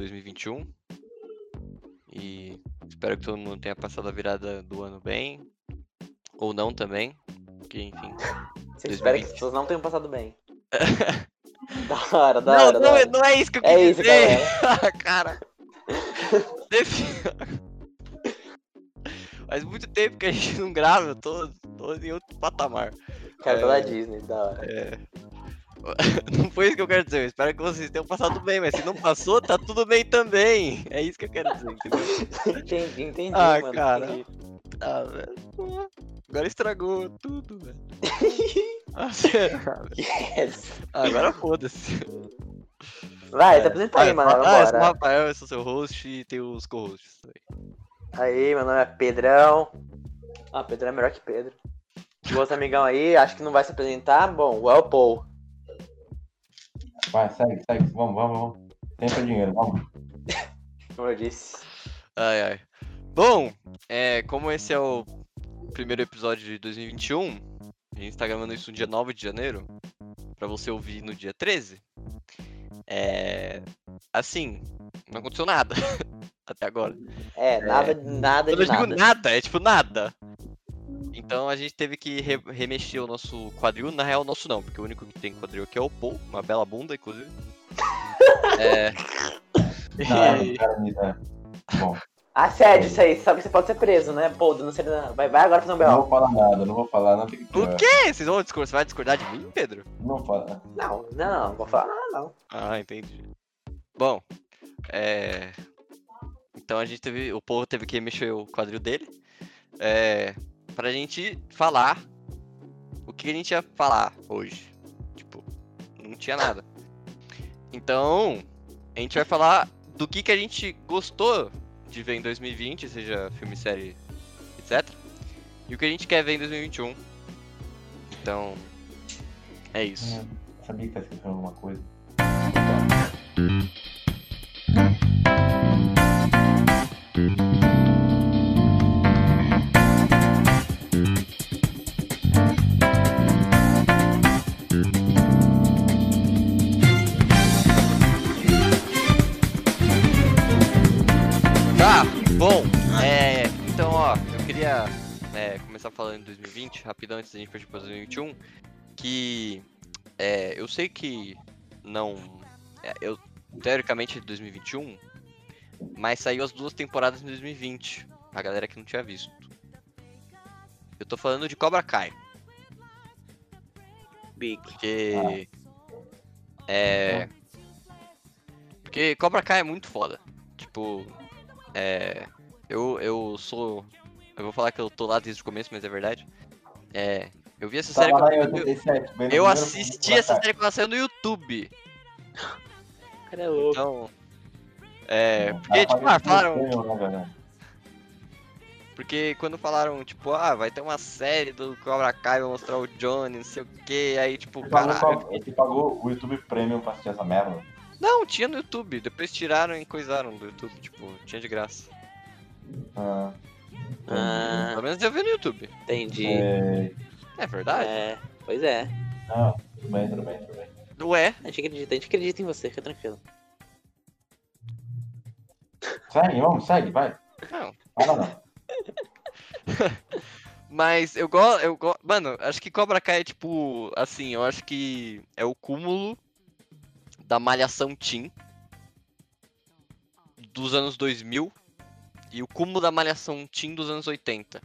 2021. E espero que todo mundo tenha passado a virada do ano bem. Ou não também. Que enfim. Você espera que as pessoas não tenham passado bem. da hora, da não, hora. da não, é- hora. não é isso que eu É quis isso, dizer. cara. Faz muito tempo que a gente não grava, eu tô, tô em outro patamar. Cara, É. pela Disney, da hora. É. Não foi isso que eu quero dizer. Eu espero que vocês tenham passado bem, mas se não passou, tá tudo bem também. É isso que eu quero dizer, entendeu? Entendi, entendi, Ah, mano. cara. entendi. Ah, velho. Agora estragou tudo, velho. Ah, sério. Yes. Agora foda-se. Vai, tá apresenta aí, mano. Ah, eu sou o. Rafael, eu sou seu host e tem os co-hosts também. Aí, meu nome é Pedrão. Ah, Pedrão é melhor que Pedro. Outro amigão aí, acho que não vai se apresentar. Bom, o El Paul. Vai, segue, segue. Vamos, vamos, vamos. Tempo é dinheiro, vamos. Como eu disse. Ai, ai. Bom, é, como esse é o primeiro episódio de 2021, a gente tá gravando isso no dia 9 de janeiro, pra você ouvir no dia 13. É. Assim, não aconteceu nada até agora. É, nada, nada Eu de não digo nada. nada, é tipo nada. Então a gente teve que re- remexer o nosso quadril. Na real, o nosso não, porque o único que tem quadril aqui é o Paul, uma bela bunda, inclusive. é. Não, E- cara, me dá. Bom, Assédio isso aí, sabe que você pode ser preso, né? Pô, não sei nada. Vai, vai agora fazer um não B.O. vou falar nada, não vou falar, não tem que O quê? Vocês vão discordar? Você vai discordar de mim, Pedro? Não fala. Não, não, não vou falar nada, não. Ah, entendi. Bom, é. Então a gente teve. O povo teve que mexer o quadril dele. É. Pra gente falar o que a gente ia falar hoje. Tipo, não tinha nada. Então, a gente vai falar do que, que a gente gostou de ver em 2020, seja filme, série, etc. E o que a gente quer ver em 2021. Então, é isso. Hum, Sabia que tá escrevendo alguma coisa. 2020, rapidão antes da gente partir para 2021, que é, eu sei que não, é, eu teoricamente é de 2021, mas saiu as duas temporadas em 2020, a galera que não tinha visto. Eu tô falando de Cobra Kai, Big. porque é, porque Cobra Kai é muito foda, tipo é, eu, eu sou. Eu vou falar que eu tô lá desde o começo, mas é verdade. É. Eu vi essa série Tava lá quando. Eu, 87, bem no eu assisti essa série quando ela saiu no YouTube. Cara, é louco. Então. É. Porque, tipo, ah, Tava falaram. né? Porque quando falaram, tipo, ah, vai ter uma série do Cobra Kai, vai mostrar o Johnny, não sei o que, aí, tipo, caralho. Você pagou o YouTube Premium pra assistir essa merda? Não, tinha no YouTube, depois tiraram e coisaram do YouTube, tipo, tinha de graça. Ah, Ah, Pelo menos eu vi no YouTube. entendi. é... É verdade? É, pois é. Ah, tudo bem, tudo bem, tudo bem. Ué, A gente acredita, a gente acredita em você, fica tranquilo. Segue, vamos, segue, vai. não. Fala não. Mas eu gosto, eu go... Mano, acho que Cobra Kai é tipo, assim, eu acho que é o cúmulo da malhação teen dos anos 2000 e o cúmulo da malhação teen dos anos 80.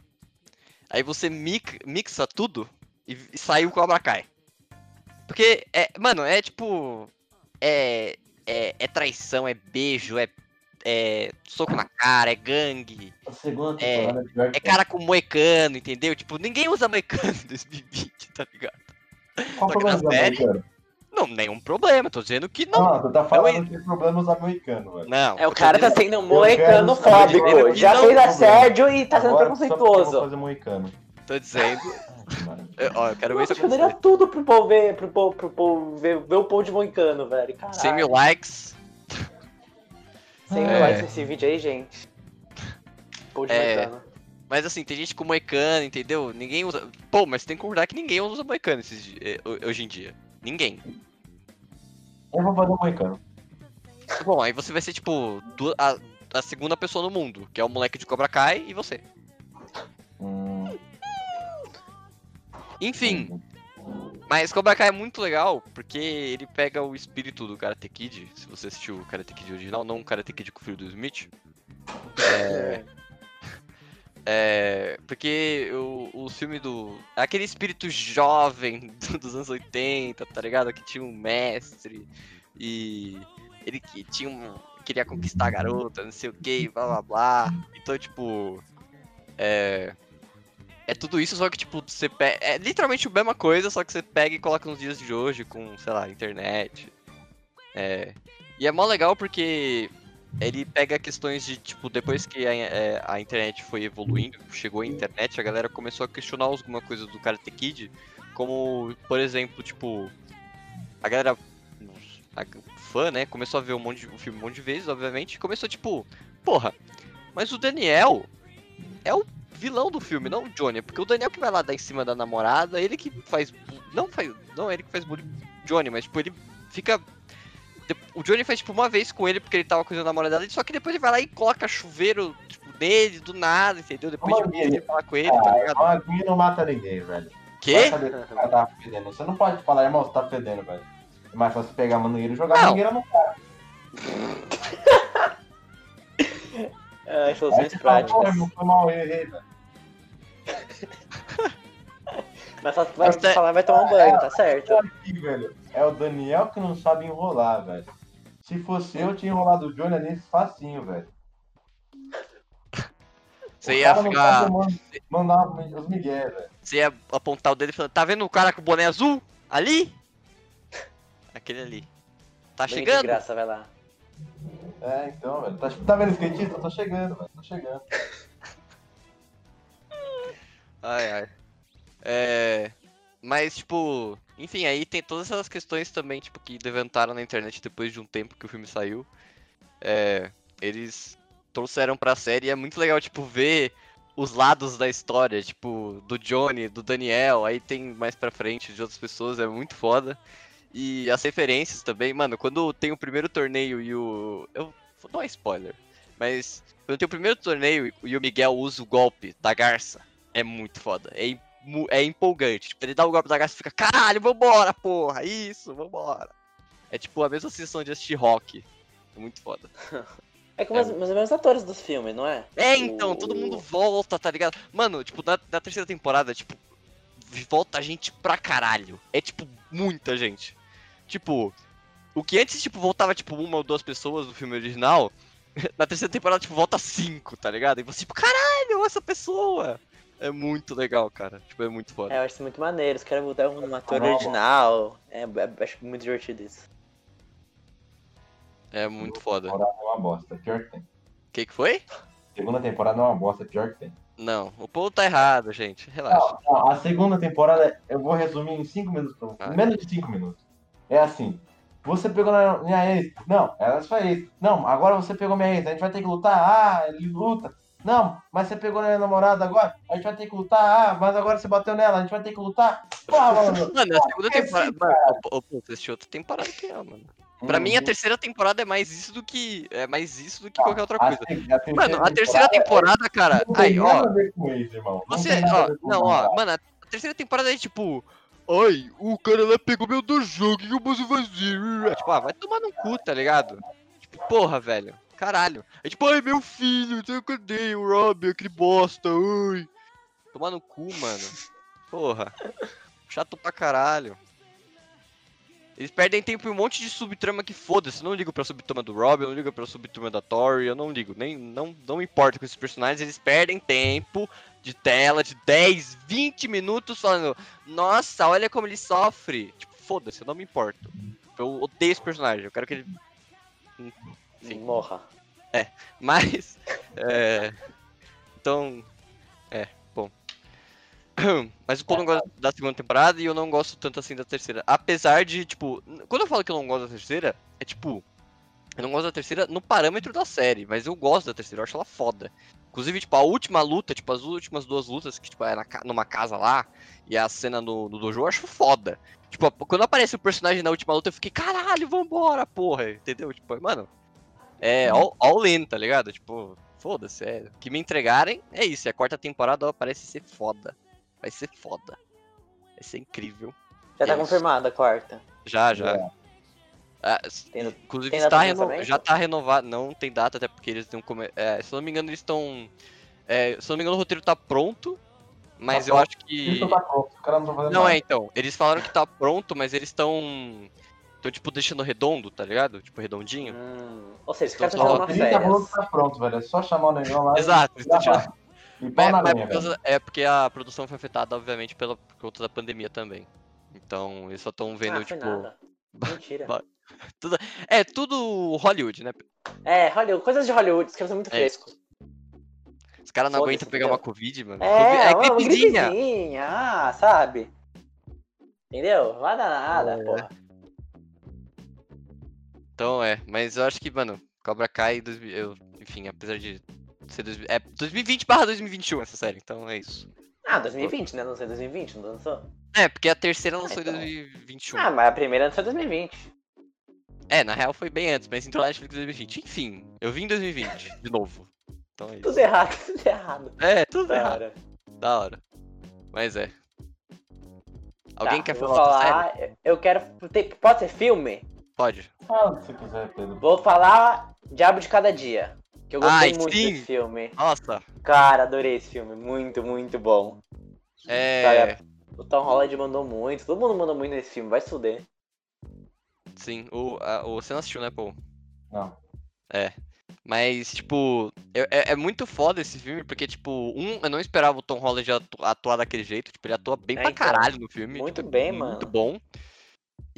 Aí você mixa tudo e, e sai o Cobra Kai. Porque, é, mano, é tipo. É, é, é traição, é beijo, é, é soco na cara, é gangue. É, é É cara com moecano, entendeu? Tipo, ninguém usa moecano em 2020, tá ligado? Qual só que na série-? Não, nenhum problema, tô dizendo que não. Não, tu tá Não, falando que tem problemas americanos, velho. Não. É, o eu cara tá sendo de fóbico. Já não fez assédio e tá sendo Agora, só eu preconceituoso. fazer moicano. Tô dizendo. Ah, eu- Ó, eu quero ver isso acontecer. tudo pro povo ver, pro povo, pro povo ver, ver o povo de moicano, velho. Caralho. 100 mil likes. 100 mil É. likes nesse vídeo aí, gente. Povo de É. moicano. Mas assim, tem gente com moicano, entendeu? Ninguém usa. Pô, mas tem que concordar que ninguém usa moicano esses eh, ho- hoje em dia. Ninguém. Eu vou fazer um moicano. Bom, aí você vai ser, tipo, a, a segunda pessoa no mundo, que é o moleque de Cobra Kai e você. Hum, Enfim, mas Cobra Kai é muito legal, porque ele pega o espírito do Karate Kid, se você assistiu o Karate Kid original, não o Karate Kid com o filho do Smith. É, é, porque o, o filme do... Aquele espírito jovem do- dos anos 80, tá ligado? Que tinha um mestre e ele que tinha um... Queria conquistar a garota, não sei o que, blá blá blá. Então, tipo... É... É tudo isso, só que, tipo, você pega. É literalmente a mesma coisa, só que você pega e coloca nos dias de hoje com, sei lá, internet. É. E é mó legal porque ele pega questões de, tipo, depois que a, é, a internet foi evoluindo, chegou a internet, a galera começou a questionar alguma coisa do Karate Kid, como, por exemplo, tipo, a galera, a fã, né, começou a ver um monte de, o filme um monte de vezes, obviamente, e começou, tipo, porra, mas o Daniel é o vilão do filme, não o Johnny, porque o Daniel que vai lá dar em cima da namorada, ele que faz, não faz, não ele que faz bullying Johnny, mas, tipo, ele fica o Johnny faz tipo uma vez com ele porque ele tava com a namorada dele, só que depois ele vai lá e coloca chuveiro tipo, nele do nada, entendeu? Depois Uma de ele falar com ele, Ah, tá ligado? Uma aguinha não mata ninguém, velho. Quê? tá. Você não pode falar, irmão, você tá fedendo, velho. É mais fácil pegar a mangueira e jogar a mangueira no cara. É, soluções você fala, pô, práticas. irmão, foi mal, eu errei, velho. Mas só que vai é- falar, vai tomar um banho, tá certo. Aqui, velho, é o Daniel que não sabe enrolar, velho. Se fosse eu, tinha enrolado o Johnny ali facinho, velho. Você ia ficar. mandar os migué, velho. Você ia apontar o dedo e falar, tá vendo o cara com o boné azul? Ali? Aquele ali. Tá Bem de chegando? graça, vai lá. É, então, velho. Tá, tá vendo o skatista? Eu tô chegando, velho. Tô chegando. Ai, ai. É. Mas, tipo. Enfim, aí tem todas essas questões também, tipo, que levantaram na internet depois de um tempo que o filme saiu. É. Eles trouxeram pra série e é muito legal, tipo, ver os lados da história, tipo, do Johnny, do Daniel, aí tem mais pra frente de outras pessoas, é muito foda. E as referências também, mano, quando tem o primeiro torneio e o. Eu. Não é spoiler, mas quando tem o primeiro torneio e o Miguel usa o golpe da garça, é muito foda. É, é empolgante. Tipo, ele dá o golpe da garça e fica, caralho, vambora, porra, isso, vambora. É tipo a mesma sensação de assistir rock. É muito foda. É como É. os, os mesmos atores dos filmes, não é? É, então, O- todo mundo volta, tá ligado? Mano, tipo, na, na terceira temporada, tipo, volta gente pra caralho. É, tipo, muita gente. Tipo, o que antes, tipo, voltava, tipo, uma ou duas pessoas do filme original, na terceira temporada, tipo, volta cinco, tá ligado? E você, tipo, caralho, essa pessoa! É muito legal, cara. Tipo, é muito foda. É, eu acho isso muito maneiro. Os caras mudar um ator Não, original. É, é- acho muito divertido isso. É muito foda. O Temporada é uma bosta. Pior que tem. que que foi? Segunda temporada é uma bosta. Pior que tem. Não, o povo tá errado, gente. Relaxa. Não, não, a segunda temporada, eu vou resumir em 5 minutos pra você. Vai. Menos de 5 minutos. É assim. Você pegou na minha ex. Não, ela é sua ex. Não, agora você pegou minha ex. A gente vai ter que lutar. Ah, ele luta. Não, mas você pegou na minha namorada agora. A gente vai ter que lutar. Ah, mas agora você bateu nela. A gente vai ter que lutar. Pô, mano. Mano, a segunda temporada. Mano, ô, pô, você assistiu outra temporada que é, mano. Pra mim, a Uhum. terceira temporada é mais isso do que. É mais isso do que qualquer outra A coisa. se- a Mano, a terceira temporada, cara. Não tem Aí, nada ó. a ver com isso, irmão. Não Você. a Ó, não, ó. Mano, a terceira temporada é tipo. Ai, o cara lá pegou meu dojo, o que eu posso fazer? Tipo, ah, vai tomar no cu, tá ligado? Tipo, porra, velho. Caralho. É tipo, ai, meu filho, eu cadê o Rob, aquele bosta, ai. Tomar no cu, mano. Porra. Chato pra caralho. Eles perdem tempo em um monte de subtrama que foda-se. Não ligo pra subtrama do Rob, eu não ligo pra subtrama da Tori, eu não ligo. Nem, não, não me importa com esses personagens, eles perdem tempo de tela de 10, 20 minutos falando Nossa, olha como ele sofre. Tipo, foda-se, eu não me importo. Eu odeio esse personagem, eu quero que ele. Sim. Morra. Mas. É. Então. É, bom. Mas o Paul não gosta da segunda temporada e eu não gosto tanto assim da terceira. Apesar de, tipo. Quando eu falo que eu não gosto da terceira, é tipo. Eu não gosto da terceira no parâmetro da série, mas eu gosto da terceira, eu acho ela foda. Inclusive, tipo, a última luta, tipo, as últimas duas lutas, que, tipo, é na, numa casa lá, e a cena no, no dojo, eu acho foda. Tipo, quando aparece o personagem na última luta, eu fiquei, caralho, vambora, porra, entendeu? Tipo, mano, é all, all in, tá ligado? Tipo, foda-se, é. Que me entregarem, é isso, e a quarta temporada ó, parece ser foda. Vai ser foda. Vai ser incrível. Já tá É isso. confirmada a quarta. Já, já. É. Ah, Tem inclusive tem está reno- já tá renovado, não tem data, até porque eles não come... é, se eu não me engano, eles estão. é, se eu não me engano, o roteiro tá pronto, mas Tá eu pronto. acho que. Isso tá não Não, é então. Eles falaram que tá pronto, mas eles estão. Estão, tipo, deixando redondo, tá ligado? Tipo, redondinho. Hum, ou seja, esse Então, cara tá só tirando uma tá férias. que tá pronto, velho. É só chamar o negão lá. e- Exato, tão vai. E É, mas linha, é porque a produção foi afetada, obviamente, pela, por conta da pandemia também. Então, eles só estão vendo, ah, foi tipo. nada. Mentira. Ba- É tudo Hollywood, né? É, Hollywood, coisas de Hollywood, os caras são muito É. frescos. Os caras não aguentam pegar entendeu? uma Covid, mano. É, Covid- é uma gripezinha. gripezinha, ah, sabe? Entendeu? Não vai dar nada, É. porra. Então é, mas eu acho que, mano, Cobra Kai, 2000, eu, enfim, apesar de ser 2000, é 2020 barra 2021 essa série, então é isso. Ah, 2020, né? Não sei 2020, não lançou? É, porque a terceira lançou então. em 2021. Ah, mas a primeira lançou em 2020. É, na real foi bem antes, mas entrou na Netflix em 2020. Enfim, eu vim em 2020, de novo. Então é Tudo errado, tudo errado. É, tudo errado. Cara. Da hora. Mas é. Alguém Tá, quer falar falar, eu quero. Pode ser filme? Pode. Fala você quiser, Pedro. Vou falar Diabo de Cada Dia. Que eu gostei Ai, muito sim. desse filme. Nossa, Cara, adorei esse filme. Muito, muito bom. é. O Tom Holland mandou muito. Todo mundo mandou muito nesse filme. Vai se fuder. Sim, o, a, o, você não assistiu, né, pô? Não. Mas, tipo, é, é- é muito foda esse filme, porque, tipo, um, eu não esperava o Tom Holland atu- atuar daquele jeito. Tipo, ele atua bem É, pra então, caralho no filme. muito tipo, bem, Muito mano. bom.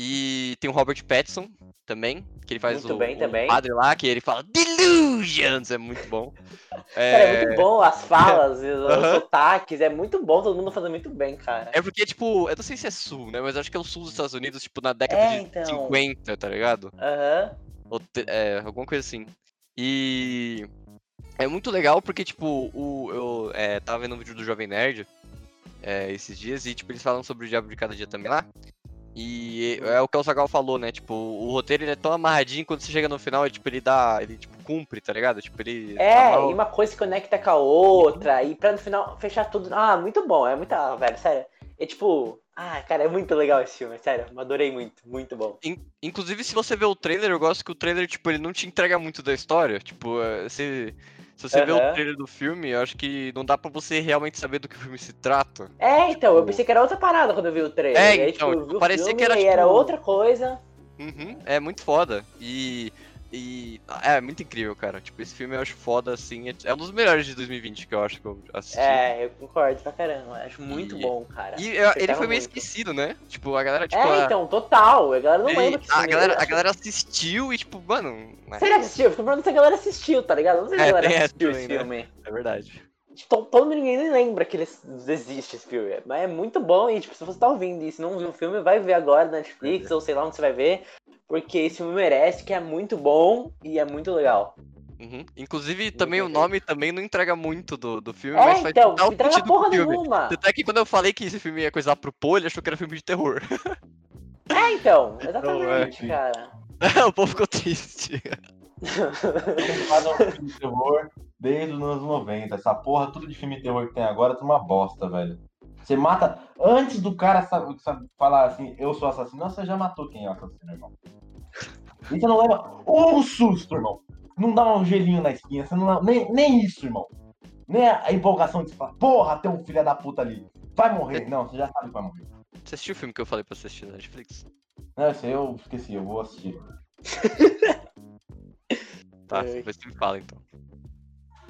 E tem o Robert Pattinson também, que ele faz Muito o, bem o também. padre lá, que ele fala Delusions, é muito bom. Cara, é muito bom. As falas, os Aham. sotaques. É muito bom. Todo mundo fazendo muito bem, cara. É porque, tipo, eu não sei se é sul, né? Mas acho que é o sul dos Estados Unidos, tipo, na década É, de então. 50, tá ligado? Aham. É, alguma coisa assim. E é muito legal porque, tipo, o, eu é, tava vendo um vídeo do Jovem Nerd é, esses dias e, tipo, eles falam sobre o Diabo de Cada Dia também lá. E é o que o Sagal falou, né? Tipo, o roteiro ele é tão amarradinho quando você chega no final, ele, tipo, ele dá. Ele, tipo, cumpre, tá ligado? Tipo, ele. É, amarra- e uma coisa se conecta com a outra, e pra no final fechar tudo. Ah, muito bom, é muito. Ah, velho, sério. É tipo. Ah, cara, é muito legal esse filme, sério. Adorei muito, muito bom. In- Inclusive, se você vê o trailer, eu gosto que o trailer, tipo, ele não te entrega muito da história. Tipo, é, se, se você vê o trailer do filme, eu acho que não dá pra você realmente saber do que o filme se trata. É, então, eu Tipo- pensei que era outra parada quando eu vi o trailer. É, e aí, então, tipo, eu vi o parecia filme, que era, e era tipo- outra coisa. Uhum, é muito foda. E. E. É muito incrível, cara. Tipo, esse filme eu acho foda, assim. é- É um dos melhores de 2020 que eu acho que eu assisti. É, eu concordo pra caramba. Acho muito E- bom, cara. E eu- ele foi meio muito. esquecido, né? Tipo, a galera, tipo. É, a- então, total. A galera não lembra que a, galera, eu a galera assistiu e, tipo, mano. é- Será que assistiu? Eu fico perguntando se a galera assistiu, tá ligado? Não sei se a É, galera assistiu esse né? filme. É verdade. Tipo, todo ninguém nem lembra que ele existe esse filme. Mas é muito bom e, tipo, se você tá ouvindo isso e não viu o filme, vai ver agora na Netflix ou sei lá onde você vai ver. Porque esse filme merece, que é muito bom e é muito legal. Uhum. Inclusive, também o nome também não entrega muito do, do filme, É, mas faz então, total não entrega porra filme. nenhuma. Até que quando eu falei que esse filme ia coisar pro Pô, ele achou que era filme de terror. É, então, é, exatamente, enfim. cara. o povo ficou triste. Um filme de terror desde os anos 90. Essa porra, tudo de filme de terror que tem agora, é uma bosta, velho. Você mata. Antes do cara sabe, sabe, falar assim, eu sou assassino, você já matou quem é o assassino, irmão. E você não leva um susto, irmão. Não dá um gelinho na espinha, você não leva, nem, nem isso, irmão. Nem a empolgação de falar, porra, tem um filho da puta ali. Vai morrer. Não, você já sabe que vai morrer. Você assistiu o filme que eu falei pra você assistir na Netflix? Não, esse aí eu esqueci, eu vou assistir. Tá, depois você me fala então.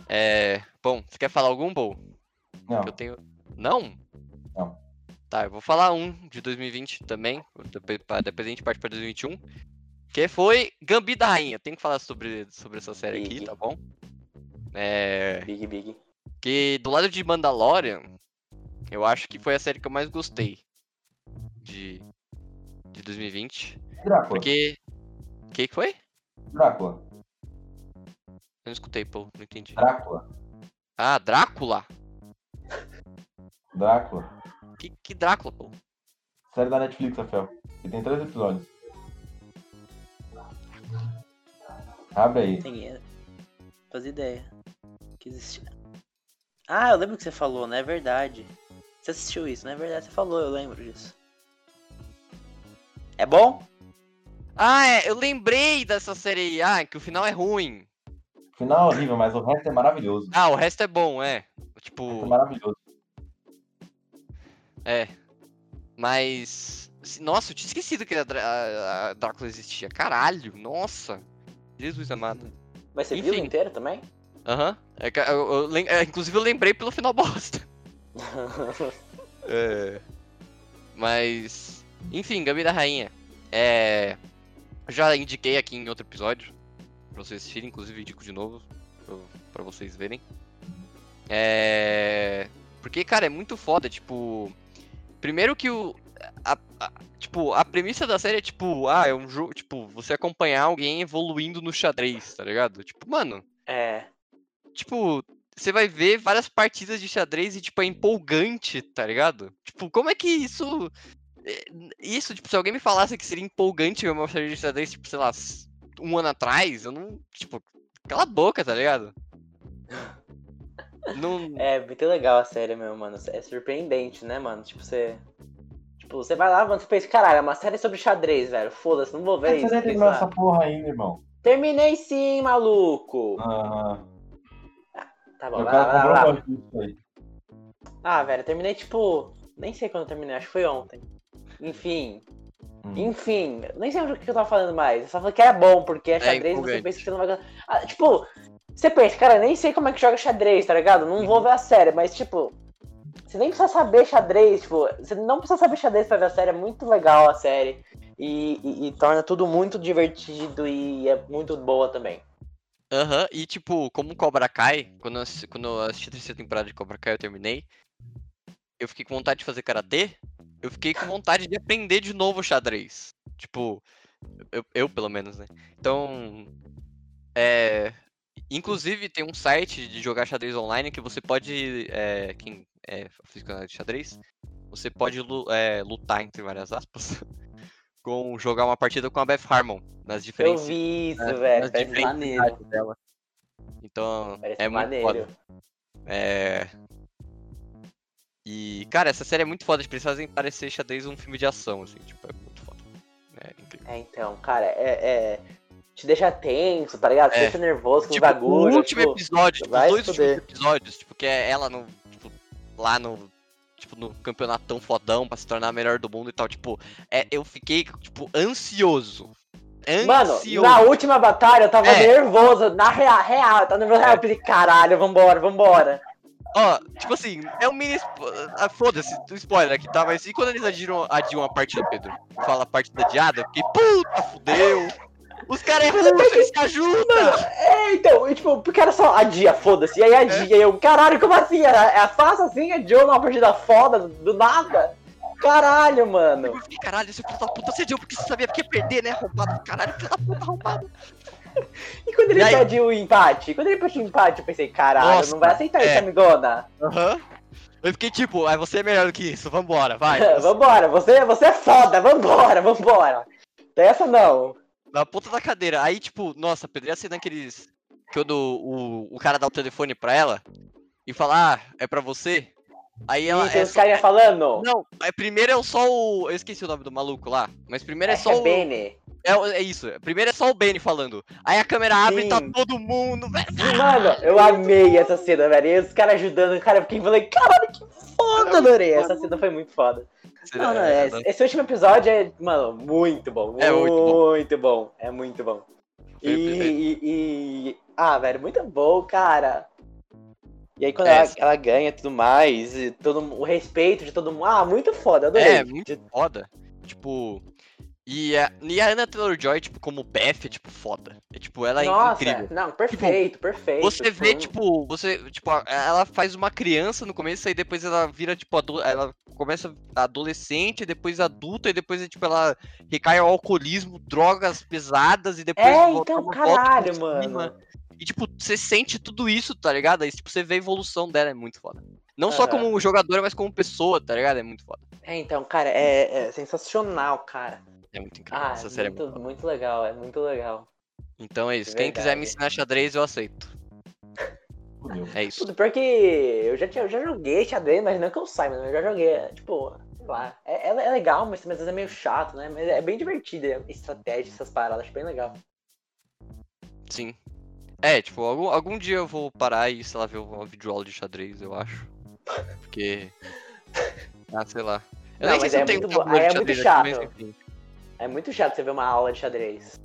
É. Bom, você quer falar algum, Bo? Não, Que eu tenho. Não? Não. Tá, eu vou falar um de 2020 também. Depois, a gente parte pra 2021. Que foi Gambi da Rainha. Tenho que falar sobre, sobre essa série aqui, Big. tá bom? É. Big, big. Que do lado de Mandalorian, eu acho que foi a série que eu mais gostei de, de 2020. Drácula. Porque. O que que foi? Drácula. Eu não escutei, pô, não entendi. Drácula. Ah, Drácula? Drácula. Que, que Drácula, pô? Série da Netflix, Rafael. E tem três episódios. Abre aí. Tem é, ideia que existia. Ah, eu lembro que você falou, não é verdade. Você assistiu isso, não é verdade? Você falou, eu lembro disso. É bom? Ah, é, eu lembrei dessa série aí. Ah, que o final é ruim. O final é horrível, mas o resto é maravilhoso. Ah, o resto é bom, é. É Tipo, maravilhoso. É. Mas. Nossa, eu tinha esquecido que a, a- a Drácula existia. Caralho, nossa. Jesus amado. Mas você viu Enfim. inteiro também? Aham. É eu- eu é, inclusive eu lembrei pelo final bosta. É. Mas. Enfim, Gabi da Rainha. É. Já indiquei aqui em outro episódio. Pra vocês assistirem, inclusive indico de novo. Pra vocês verem. É. Porque, cara, é muito foda, tipo. Primeiro que o. a- a- tipo, a premissa da série é tipo, ah, é um jogo. Tipo, você acompanhar alguém evoluindo no xadrez, tá ligado? Tipo, mano é. tipo, você vai ver várias partidas de xadrez e, tipo, é empolgante, tá ligado? Tipo, como é que isso. é, Isso, tipo, se alguém me falasse que seria empolgante ver uma partida de xadrez, tipo, sei lá, um ano atrás, eu não. Tipo, cala a boca, tá ligado? Não. É muito legal a série mesmo, mano. É surpreendente, né, mano? Tipo, você. Tipo, você vai lá, mano, você pensa, caralho, é uma série sobre xadrez, velho. Foda-se, não vou ver Você isso. Pensa, terminou ah, essa porra ainda, irmão. Terminei sim, maluco. Aham. Tá bom, vai lá, vai lá. Ah, velho, eu terminei tipo. Nem sei quando eu terminei, acho que foi ontem. Enfim. Hum. Enfim, nem sei o que eu tava falando mais. Eu só falei que era bom, porque é xadrez e você pensa que você não vai. Ah, tipo, você pensa, cara, nem sei como é que joga xadrez, tá ligado? Não vou ver a série, mas tipo. Você nem precisa saber xadrez, tipo, você não precisa saber xadrez pra ver a série, é muito legal a série. E, e- e torna tudo muito divertido e é muito boa também. Aham, e tipo, como Cobra Kai, quando eu, quando eu assisti a terceira temporada de Cobra Kai, eu terminei. Eu fiquei com vontade de fazer karatê. Eu fiquei com vontade de aprender de novo xadrez. Tipo, eu, eu pelo menos, né? Então, é. Inclusive, tem um site de jogar xadrez online que você pode. É, quem é aficionado de xadrez, você pode é, lutar, entre várias aspas, com jogar uma partida com a Beth Harmon. Nas Eu diferentes vi isso, É, velho. nas Parece maneiro. dela. Então, Parece é muito maneiro. foda. É... E, cara, essa série é muito foda. Eles fazem parecer xadrez um filme de ação, assim. Tipo, é muito foda. É incrível. É, então, cara, é. é- Te deixa tenso, tá ligado? Te É. deixa nervoso com Tipo, os bagulhos. o último tipo, episódio, tipo, os dois se últimos episódios, tipo, que é ela no, tipo, lá no, tipo, no campeonatão fodão pra se tornar a melhor do mundo e tal, tipo, é, eu fiquei, tipo, ansioso. Mano, Ansioso. na última batalha eu tava É. nervoso, na real, real, eu tava nervoso real, eu pensei, caralho, vambora, vambora. Ó, tipo assim, é um mini. Ah, Foda-se, spoiler aqui, tá? Mas e quando eles adiam, adiam a partida, Pedro? Fala partida adiada? Eu fiquei, puta, fudeu! Os caras é russo, eles se ajudam! É, então, tipo, porque era só adia, foda-se, e aí adia, e eu, caralho, como assim? É, é fácil assim, adiou uma partida foda, do nada? Caralho, mano. Eu fiquei, caralho, esse filho da puta você adiou porque você sabia que ia perder, né, arrombado? Caralho, filho da puta, arrombado. E quando ele E aí? pediu o empate? Quando ele pediu o empate, eu pensei, caralho, Nossa, não vai aceitar é. isso, amigona. Aham. Eu fiquei tipo, ah, você é melhor do que isso, vambora, vai. vambora, você, você é foda, vambora, vambora. Tem essa não. Na ponta da cadeira. Aí, tipo, nossa, Pedro, ia ser naqueles. Quando o, o cara dá o telefone pra ela e fala, ah, é pra você? Aí ela. tem É os só, caras falando. não, é, primeiro é só o. Eu esqueci o nome do maluco lá. Mas primeiro é Acho só que é o. Bene. É, é isso. Primeiro é só o Benny falando. Aí a câmera abre e tá todo mundo, velho. Mano, eu amei essa cena, velho. E os caras ajudando, cara, eu fiquei falei, caralho, que foda, adorei. Essa cena foi muito foda. Não, não, é, esse último episódio é, mano, muito bom. É muito muito bom. É muito bom. E, e- e- Ah, velho, muito bom, cara. E aí quando É, ela, ela ganha e tudo mais, e todo, o respeito de todo mundo. Ah, muito foda, adorei. É, muito foda. Tipo. E a, e a Anna Taylor-Joy, tipo, como Beth, é, tipo, foda. É, tipo, ela é Nossa, incrível. não, perfeito, perfeito. Você vê, tipo, você, tipo, ela faz uma criança no começo, aí depois ela vira, tipo, ela começa adolescente, depois adulta, e depois, tipo, ela recai ao alcoolismo, drogas pesadas, e depois É, volta- então, caralho, mano. E, tipo, você sente tudo isso, tá ligado? Aí, tipo, você vê a evolução dela, é muito foda. Não só como jogadora, mas como pessoa, tá ligado? É muito foda. É, então, cara, é, é sensacional, cara. É muito incrível. Ah, Essa é série é muito muito, muito legal, é muito legal. Então é isso. Quem quiser me ensinar xadrez, eu aceito. Fudeu. É isso. Tudo pior que eu já, tinha- eu já joguei xadrez, mas não que eu saiba, mas eu já joguei. é, Tipo, sei lá. É, é, é legal, mas, às vezes é meio chato, né? Mas é bem divertido a estratégia, essas paradas, acho bem legal. Sim. É, tipo, algum, algum dia eu vou parar e, sei lá, ver uma videoaula de xadrez, eu acho. Porque. Ah, sei lá. Eu Não, nem sei se é eu tenho muito muito bo- aí é de muito xadrez aqui, mas chato. enfim. É muito chato você ver uma aula de xadrez.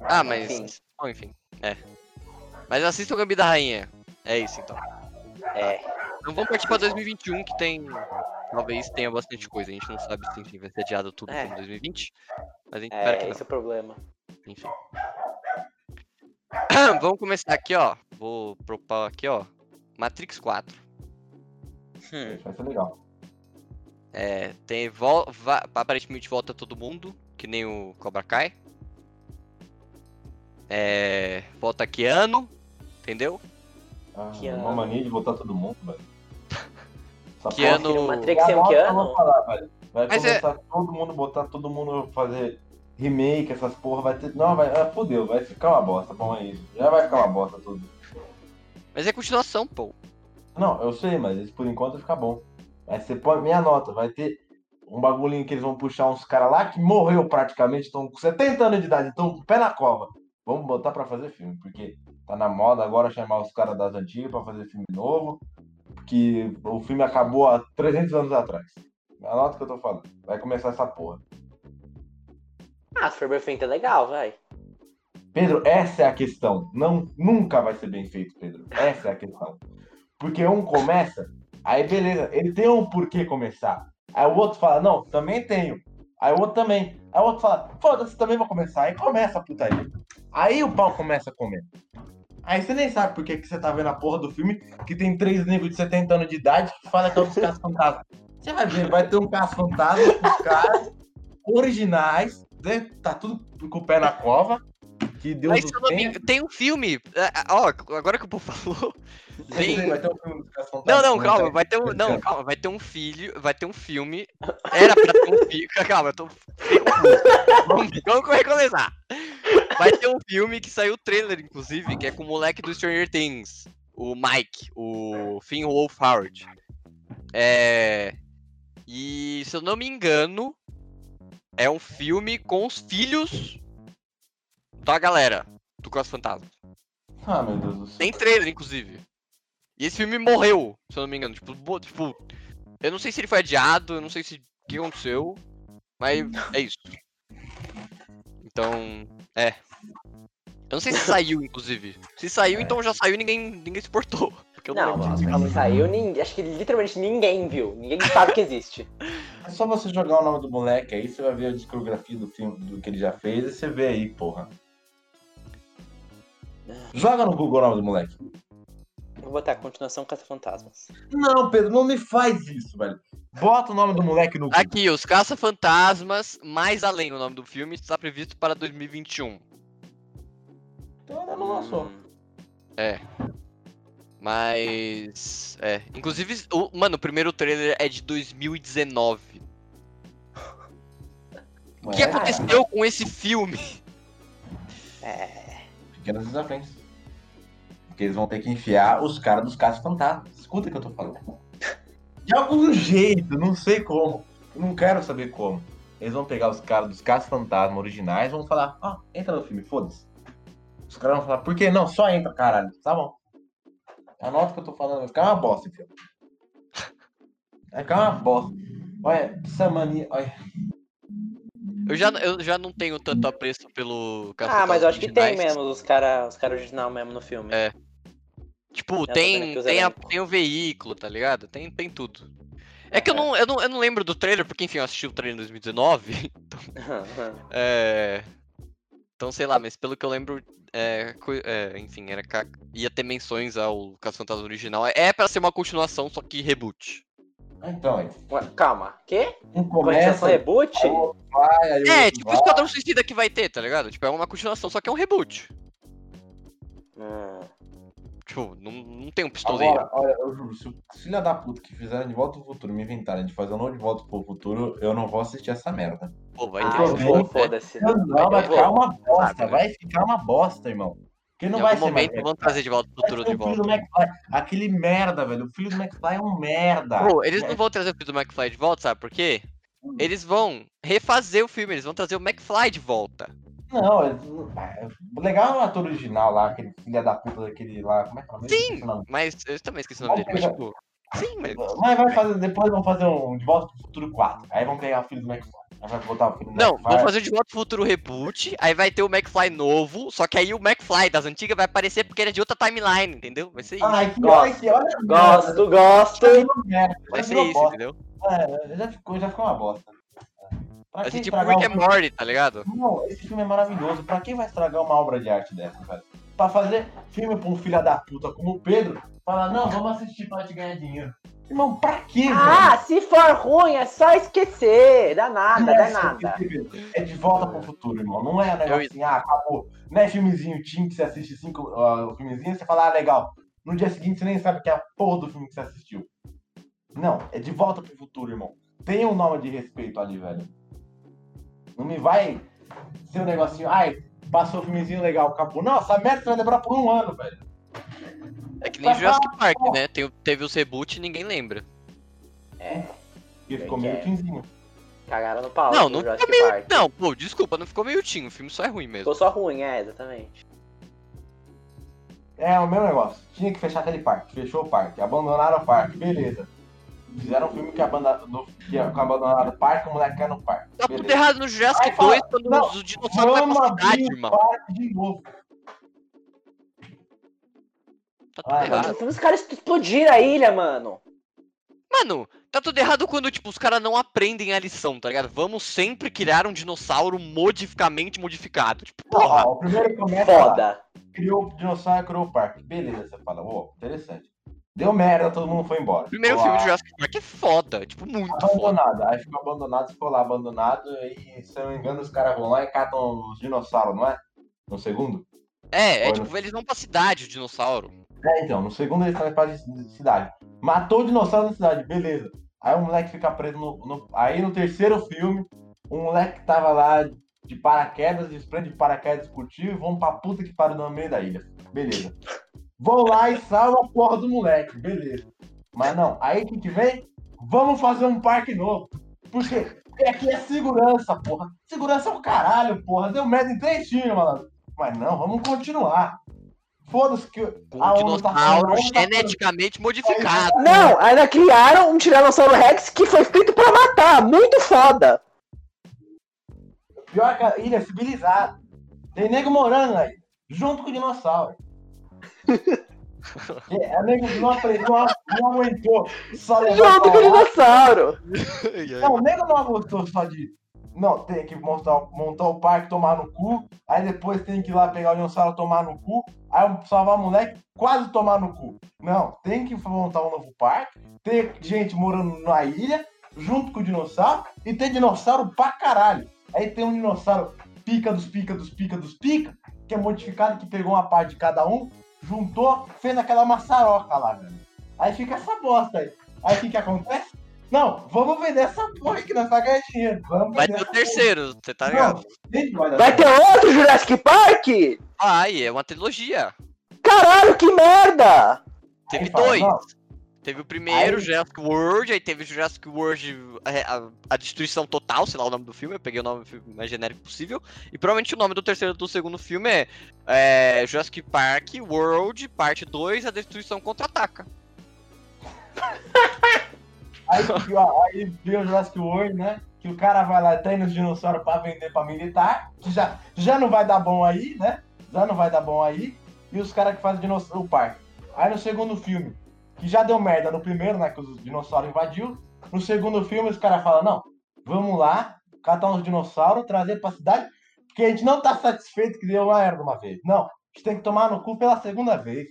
Ah, mas. Enfim. Bom, enfim. É. Mas assista o Gambi da Rainha. É isso então. É. Então vamos partir pra 2021, que tem. Talvez tenha bastante coisa. A gente não sabe se enfim, vai ser adiado tudo É. como 2020. Mas a gente espera que É, não. esse é o problema. Enfim. Vamos começar aqui, ó. Vou propor aqui, ó. Matrix 4. Hum. Vai ser legal. É, tem vol va- aparentemente volta todo mundo, que nem o Cobra Kai. É, volta Keanu, entendeu? Ah, Que uma ano. mania de botar todo mundo, velho. Essa Keanu- porra- Matrix É eu Keanu? vou falar, velho. Vai Mas é- começar todo mundo, botar todo mundo fazer remake, essas porra, vai ter. Não, vai. Ah, fudeu, vai ficar uma bosta, bom é isso. Já vai ficar uma bosta tudo. Mas é continuação, pô. Não, eu sei, mas isso por enquanto vai ficar bom. Vai ser minha nota, vai ter um bagulhinho que eles vão puxar uns caras lá que morreu praticamente, estão com 70 anos de idade, estão com o pé na cova. Vamos botar pra fazer filme, porque tá na moda agora chamar os caras das antigas pra fazer filme novo, porque o filme acabou há 300 anos atrás. A nota que eu tô falando. Vai começar essa porra. Ah, se for bem feito é legal, vai. Pedro, essa é a questão. Não, nunca vai ser bem feito, Pedro. Essa é a questão. Porque um começa, aí beleza, ele tem um porquê começar. Aí o outro fala, não, também tenho. Aí o outro também. Aí o outro fala, foda-se, também vou começar. Aí começa a putaria. Aí o pau começa a comer. Aí você nem sabe por que, que você tá vendo a porra do filme que tem três negros de 70 anos de idade que fala que é um dos casos fantasmas. Você vai ver, vai ter um caso fantasma com os caras originais, né? Tá tudo com o pé na cova. Que Deus Mas os se eu não me tenha. engano, tem um filme. Ó, agora que o Pô falou. Tem... Vai ter um filme dos caras Não, não, calma, vai ter um. Não, calma, vai ter um filho. Vai ter um filme. Era pra ter um filme. Calma, eu tô. Vamos, vamos recomeçar. Vai ter um filme que saiu o trailer, inclusive, que é com o moleque do Stranger Things. O Mike, o Finn Wolfhard. É. E se eu não me engano, é um filme com os filhos da galera do Cross Fantasma. Ah, meu Deus do céu. Tem trailer, inclusive. E esse filme morreu, se eu não me engano. Tipo, bo- tipo, eu não sei se ele foi adiado, eu não sei se o que aconteceu, mas é isso. Então, é. Eu não sei se saiu, inclusive. Se saiu, então já saiu e ninguém, ninguém se portou. Porque eu não, Não, se saiu, ninguém, acho que literalmente ninguém viu. Ninguém sabe que existe. É só você jogar o nome do moleque aí, você vai ver a discografia do filme do que ele já fez e você vê aí, porra. Joga no Google o nome do moleque. Vou botar continuação Caça-Fantasmas. Não, Pedro, não me faz isso, velho. Bota o nome do moleque no Google. Aqui, Os Caça-Fantasmas, mais além o nome do filme, está previsto para 2021. Então ainda não lançou. Hum. Mas. É. Inclusive, o, mano, o primeiro trailer é de 2019. O que É, aconteceu com esse filme? É. Pequenos desafios. Porque eles vão ter que enfiar os caras dos casos fantasmas. Escuta o que eu tô falando. De algum jeito, não sei como. Eu não quero saber como. Eles vão pegar os caras dos casos fantasmas originais e vão falar, ó, entra no filme, foda-se. Os caras vão falar, por que não? Só entra, caralho. Tá bom. Anota o que eu tô falando, vai ficar uma bosta, filho. Vai ficar uma bosta. Olha, essa mania. Olha. Eu já, eu já não tenho tanto apreço pelo Ah, mas eu acho que tem mesmo os caras os cara original mesmo no filme. É. Tipo, tem, tem, a- tem o veículo, tá ligado? Tem, tem tudo. É que eu não, eu, não, eu não lembro do trailer, porque enfim, eu assisti o trailer em 2019. É... Então, sei lá, mas pelo que eu lembro, é, é, enfim, era ia ter menções ao Caso Fantasma original. É pra ser uma continuação, só que reboot. Então, Calma, quê? um começa, reboot? o vai, aí o É, tipo o vai. Esquadrão Suicida que vai ter, tá ligado? Tipo, é uma continuação, só que é um reboot. Hum. Tipo, não, não tem um pistoleiro. Agora, olha, eu juro, se o filho da puta que fizeram de volta pro futuro me inventarem de fazer um novo de volta pro futuro, eu não vou assistir essa merda. Pô, vai Ah, ter. bem, foda-se. Não, não, vai ficar uma bosta, Ah, vai ficar uma bosta, irmão. Porque não Em vai algum ser mais momento vão trazer de volta Vai futuro de o filho volta. do McFly. Aquele merda, velho. O filho do McFly é um merda. Pô, eles não vão trazer o filho do McFly de volta, sabe por quê? Hum. Eles vão refazer o filme, eles vão trazer o McFly de volta. Não, é... é- o legal é o ator original lá, aquele filho da puta daquele lá. Como é que é o nome? Sim. O. Mas eu também esqueci o nome dele, mas tipo. Sim, mas. Mas vai fazer, depois vão fazer um De Volta pro Futuro 4. Aí vão pegar o filho do McFly. Aí vai botar o filho do Não, McFly. vão fazer o De Volta pro Futuro reboot, aí vai ter o McFly novo, só que aí o McFly das antigas vai aparecer porque ele é de outra timeline, entendeu? Vai ser isso. Ai, que Gosto. olha que olha. Gosto, gosto. Vai ser isso, bosta. entendeu? É, já ficou, já ficou uma bosta. Pra Vai que ser tipo Rick and? Morty, tá ligado? Não, esse filme é maravilhoso. Pra quem vai estragar uma obra de arte dessa, velho? Pra fazer filme pra um filho da puta como o Pedro, falar, não, vamos assistir pra te ganhar dinheiro. Irmão, pra quê, Ah, se for ruim, é só esquecer. Dá nada, velho? dá nada. É de volta pro futuro, irmão. Não é um negócio assim, ah, acabou. Não é filmezinho teen que você assiste cinco ah, o filmezinho e você fala, ah, legal. No dia seguinte você nem sabe que é a porra do filme que você assistiu. Não, é de volta pro futuro, irmão. Tem um nome de respeito ali, velho. Não me vai ser um negocinho, ai, passou o filmezinho legal, acabou. Não, essa merda vai lembrar por um ano, velho. É que nem Vai Jurassic falar, Park, né? Tem, o- teve os reboot e ninguém lembra. Porque ficou que meio é. teenzinho. Cagaram no pau. Não, do não ficou meio. Park. Não, pô, desculpa, não ficou meio teen, o filme só é ruim mesmo. Ficou só ruim, é, exatamente. É o mesmo negócio. Tinha que fechar aquele parque. Fechou o parque. Abandonaram o parque. Beleza. Fizeram um filme que, abandonaram o parque, o moleque cai no parque. Tá tudo errado no Jurassic Aí fala, 2 quando não, os dinossauros vai Vamos pra cidade, abrir o irmão. parque de novo. Tá tudo Ah, errado. Os caras explodiram a ilha, mano. Mano, tá tudo errado quando, tipo, os caras não aprendem a lição, tá ligado? Vamos sempre criar um dinossauro modificamente modificado. Tipo, porra. Ó, o primeiro começa lá. Foda. Criou o dinossauro, criou o parque. Beleza, você fala, ô, interessante. Deu merda, todo mundo foi embora. Primeiro Ficou filme lá de Jurassic Park é foda, tipo, muito foda. Abandonado. Aí ficou abandonado, ficou lá abandonado. E se eu não me engano, os caras vão lá e catam os dinossauros, não é? No segundo? É, é Olha. tipo, eles vão pra cidade, o dinossauro. É, então, no segundo eles estão pra de cidade. Matou o dinossauro na cidade, beleza. Aí o moleque fica preso no, no- Aí no terceiro filme, o moleque tava lá de paraquedas, desprende de paraquedas curtiu e vão pra puta que pariu no meio da ilha. Beleza. Vão lá e salva a porra do moleque, beleza. Mas não, aí o que que vem? Vamos fazer um parque novo. Por quê? Porque aqui é segurança, porra. Segurança é o caralho, porra. Deu merda em três filmes, malandro. Mas não, vamos continuar. Foda-se que. Tá dinossauro tá geneticamente modificado. Não, ainda criaram um Tiranossauro Rex que foi feito pra matar. Muito foda. Pior que a ilha é civilizada. Tem nego morando aí, junto com o dinossauro. É, a nego não, apre- não, aguentou só levar com o pra lá. dinossauro. Não, o nego não aguentou só de. Não, tem que montar, montar o parque, tomar no cu. Aí depois tem que ir lá pegar o dinossauro, tomar no cu. Aí salvar o moleque, quase tomar no cu. Não, tem que montar um novo parque. Ter gente morando na ilha, junto com o dinossauro. E tem dinossauro pra caralho. Aí tem um dinossauro pica dos pica dos pica dos pica, que é modificado, que pegou uma parte de cada um, juntou, fez aquela maçaroca lá, velho. Aí fica essa bosta aí. Aí o que que acontece? Não, vamos vender essa porra que nós vamos ganhar dinheiro. Vamos Vai ter o terceiro, você tá Não, ligado? nem vai ter outro Jurassic Park? Ai, é uma trilogia. Caralho, que merda! Teve Aí fala, dois. não. Teve o primeiro, Aí- Jurassic World, aí teve Jurassic World, a, a- a destruição total, sei lá o nome do filme, eu peguei o nome mais genérico possível. E provavelmente o nome do terceiro do segundo filme é, é Jurassic Park World, parte 2, a destruição contra-ataca. Aí, ó, aí veio o Jurassic World, né? Que o cara vai lá, treina os dinossauros pra vender pra militar, que já, já não vai dar bom aí, né? Já não vai dar bom aí. E os caras que fazem o parque. Aí no segundo filme, que já deu merda no primeiro, né? Que os dinossauros invadiu, No segundo filme, os caras falam, não, vamos lá, catar uns dinossauros, trazer pra cidade, porque a gente não tá satisfeito que deu uma merda uma vez. Não, a gente tem que tomar no cu pela segunda vez.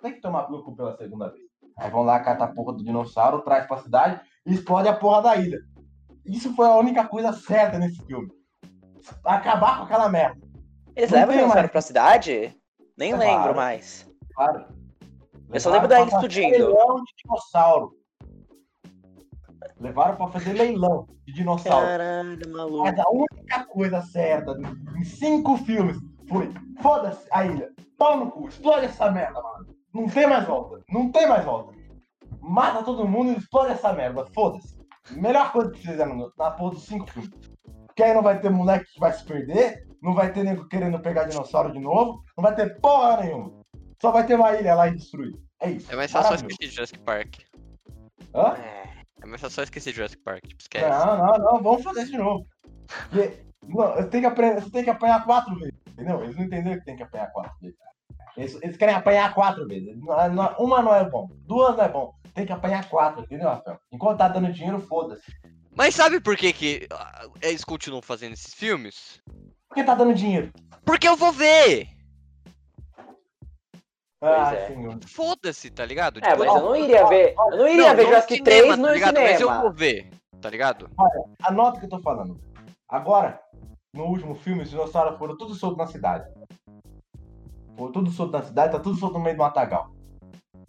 Tem que tomar no cu pela segunda vez. Aí vão lá, catar a porra do dinossauro, traz pra cidade e explode a porra da ilha. Isso foi a única coisa certa nesse filme. Acabar com aquela merda. Eles Não levam o dinossauro mais. pra cidade? Nem Claro. lembro mais. Claro. Eu só lembro da fazer explodindo. Leilão de dinossauro. Levaram pra fazer leilão de dinossauro. Caralho, maluco. Mas a única coisa certa em cinco filmes foi: foda-se a ilha, pau no cu, explode essa merda, mano. Não tem mais volta, não tem mais volta. Mata todo mundo e explode essa merda, foda-se. Melhor coisa que fizeram no- na porra dos cinco filmes. Porque aí não vai ter moleque que vai se perder, não vai ter nego querendo pegar dinossauro de novo, não vai ter porra nenhuma. Só vai ter uma ilha lá e destruir. É isso. É mais fácil esquecer Jurassic Park. Hã? É. É mais fácil só esquecer Jurassic Park. Tipo, esquece. Não, não, não, vamos fazer de novo. Porque, não, você, tem que aprender, você tem que apanhar quatro vezes, entendeu? Eles não entenderam que tem que apanhar quatro vezes. Eles, eles querem apanhar quatro vezes. Uma não é bom, duas não é bom. Tem que apanhar quatro, entendeu, Rafael? Enquanto tá dando dinheiro, foda-se. Mas sabe por que, que ah, eles continuam fazendo esses filmes? Porque tá dando dinheiro. Porque eu vou ver! Ah, é. senhor. Foda-se, tá ligado? É, Tipo, mas eu não iria ver. Eu não iria não, ver não Jurassic no 3 cinema, no tá ligado? Mas eu cinema. vou ver, tá ligado? Anota o que eu tô falando. Agora, no último filme, os dinossauros foram tudo soltos na cidade. Foram tudo solto na cidade, tá tudo solto no meio do matagal.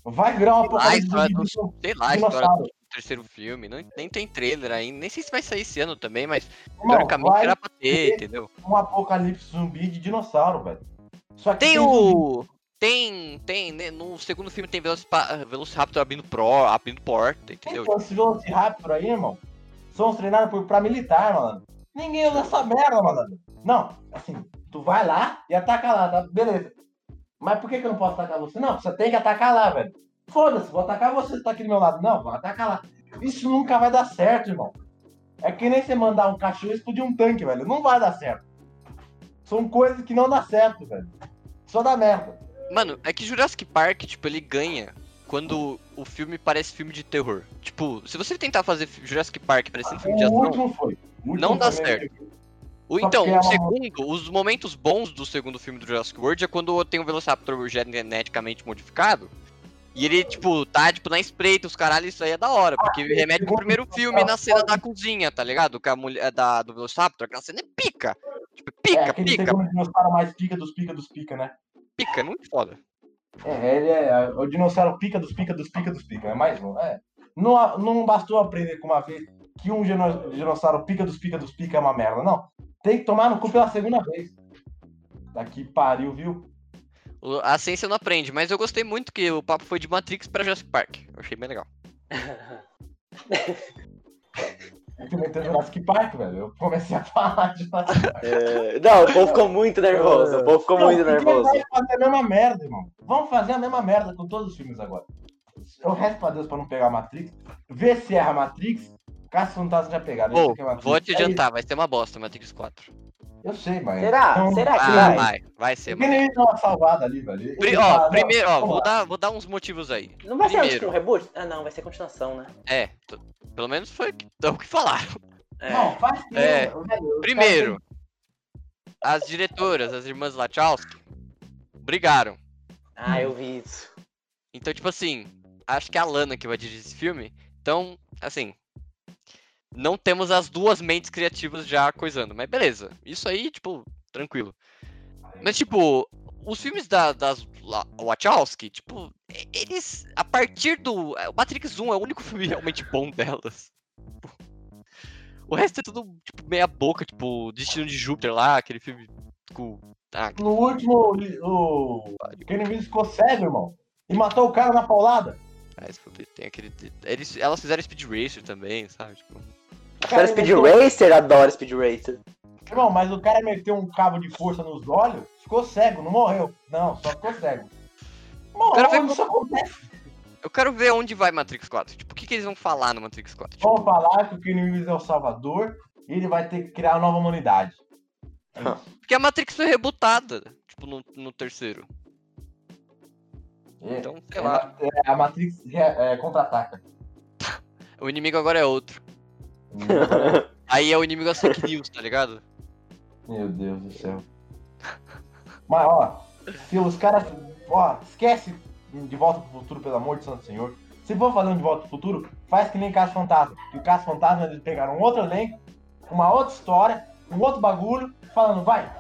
Vai virar uma zumbi do- do- Sei lá, a história dinossauro. do terceiro filme. Não, nem tem trailer ainda. Nem sei se vai sair esse ano também, mas Irmão, teoricamente era pra ter, entendeu? um apocalipse zumbi de dinossauro, velho. Só que Tem zumbi. o. Tem, tem, né, no segundo filme tem Velociraptor abrindo, pro, abrindo porta, entendeu? Então, esses Velociraptor aí, irmão, são treinados por, pra militar, mano. Ninguém usa essa merda, mano. Não, assim, tu vai lá e ataca lá, tá? Beleza. Mas por que, que eu não posso atacar você? Não, você tem que atacar lá, velho. Foda-se, vou atacar você que tá aqui do meu lado. Não, vou atacar lá. Isso nunca vai dar certo, irmão. É que nem você mandar um cachorro explodir um tanque, velho. Não vai dar certo. São coisas que não dá certo, velho. Só dá merda. Mano, é que Jurassic Park, tipo, ele ganha quando o filme parece filme de terror. Tipo, se você tentar fazer Jurassic Park parecendo filme de O ação. O Não dá Ou Só então, é o segundo, os momentos bons do segundo filme do Jurassic World é quando tem um Velociraptor geneticamente modificado. E ele, tipo, tá, tipo, na espreita, os caralho, isso aí é da hora. Porque esse remete pro primeiro filme na cena da cozinha, tá ligado? Com a mulher da, do Velociraptor, aquela cena é pica. Tipo, É, pica, aquele pica, dinossauro mais pica dos pica dos pica, né? Pica, é muito foda. É, ele é o dinossauro pica dos pica dos pica dos pica, é mais um. É. Não, não bastou aprender com uma vez que um dino- dinossauro pica dos pica dos pica é uma merda, não. Tem que tomar no cu pela segunda vez. Daqui pariu, viu? A ciência não aprende, mas eu gostei muito que o papo foi de Matrix pra Jurassic Park. Eu achei bem legal. Meteu Jurassic Park, velho. Eu comecei a falar de Jurassic Park. É, Não, o povo ficou muito nervoso. O povo ficou Não, muito nervoso. Vai fazer a mesma merda, irmão. Vamos fazer a mesma merda com todos os filmes agora. Eu resto pra Deus pra não pegar a Matrix. Vê se erra a Matrix. Caso Fantasma já pegar. Pô, é Matrix. vou te É adiantar, vai ser uma bosta Matrix 4. Eu sei, mas. Será? Então, Será que Ah, vai? vai, vai ser, mano. ele dá uma salvada ali, velho. Pri- ó, primeiro, ó, vou dar, vou dar uns motivos aí. Não vai ser um, Primeiro. tipo um reboot? Ah, não, vai ser continuação, né? É, t- pelo menos foi o que- é o que falaram. É. Não, faz tempo, É. velho, Primeiro, as diretoras, as irmãs Wachowski, brigaram. Ah, eu vi isso. Então, tipo assim, acho que é a Lana que vai dirigir esse filme. Então, assim, não temos as duas mentes criativas já coisando. Mas beleza, isso aí, tipo, tranquilo. Mas, tipo, os filmes da, das Wachowski, tipo, eles, a partir do... O Matrix 1 é o único filme realmente bom delas. O resto é tudo, tipo, meia boca, tipo, Destino de Júpiter lá, aquele filme com... Ah, No último, o Kenny Reeves ficou cego, irmão. E matou o cara na paulada. ah, tem aquele... Eles, elas fizeram Speed Racer também, sabe? Tipo, Cara, Speed meteu- Racer, adoro Speed Racer. Irmão, mas o cara meteu um cabo de força nos olhos, ficou cego, não morreu. Não, só ficou cego. Irmão, Quero ver isso acontece? Eu quero ver onde vai Matrix 4. Tipo, o que, que eles vão falar no Matrix 4? Tipo, Vamos falar que o Reeves é o salvador e ele vai ter que criar uma nova humanidade. porque a Matrix foi rebutada, tipo, no, no terceiro. É, Então, sei é, lá. é, a Matrix é, é, contra-ataca. O inimigo agora é outro. Aí é o inimigo das fake news, tá ligado? Meu Deus do céu. Mas, ó, se os caras. Ó, esquece de volta pro futuro, pelo amor de Santo Senhor. Se for fazer um de volta pro futuro, faz que nem Caso Fantasma. Que o Caso Fantasma eles pegaram outro elenco, uma outra história, um outro bagulho, falando, vai.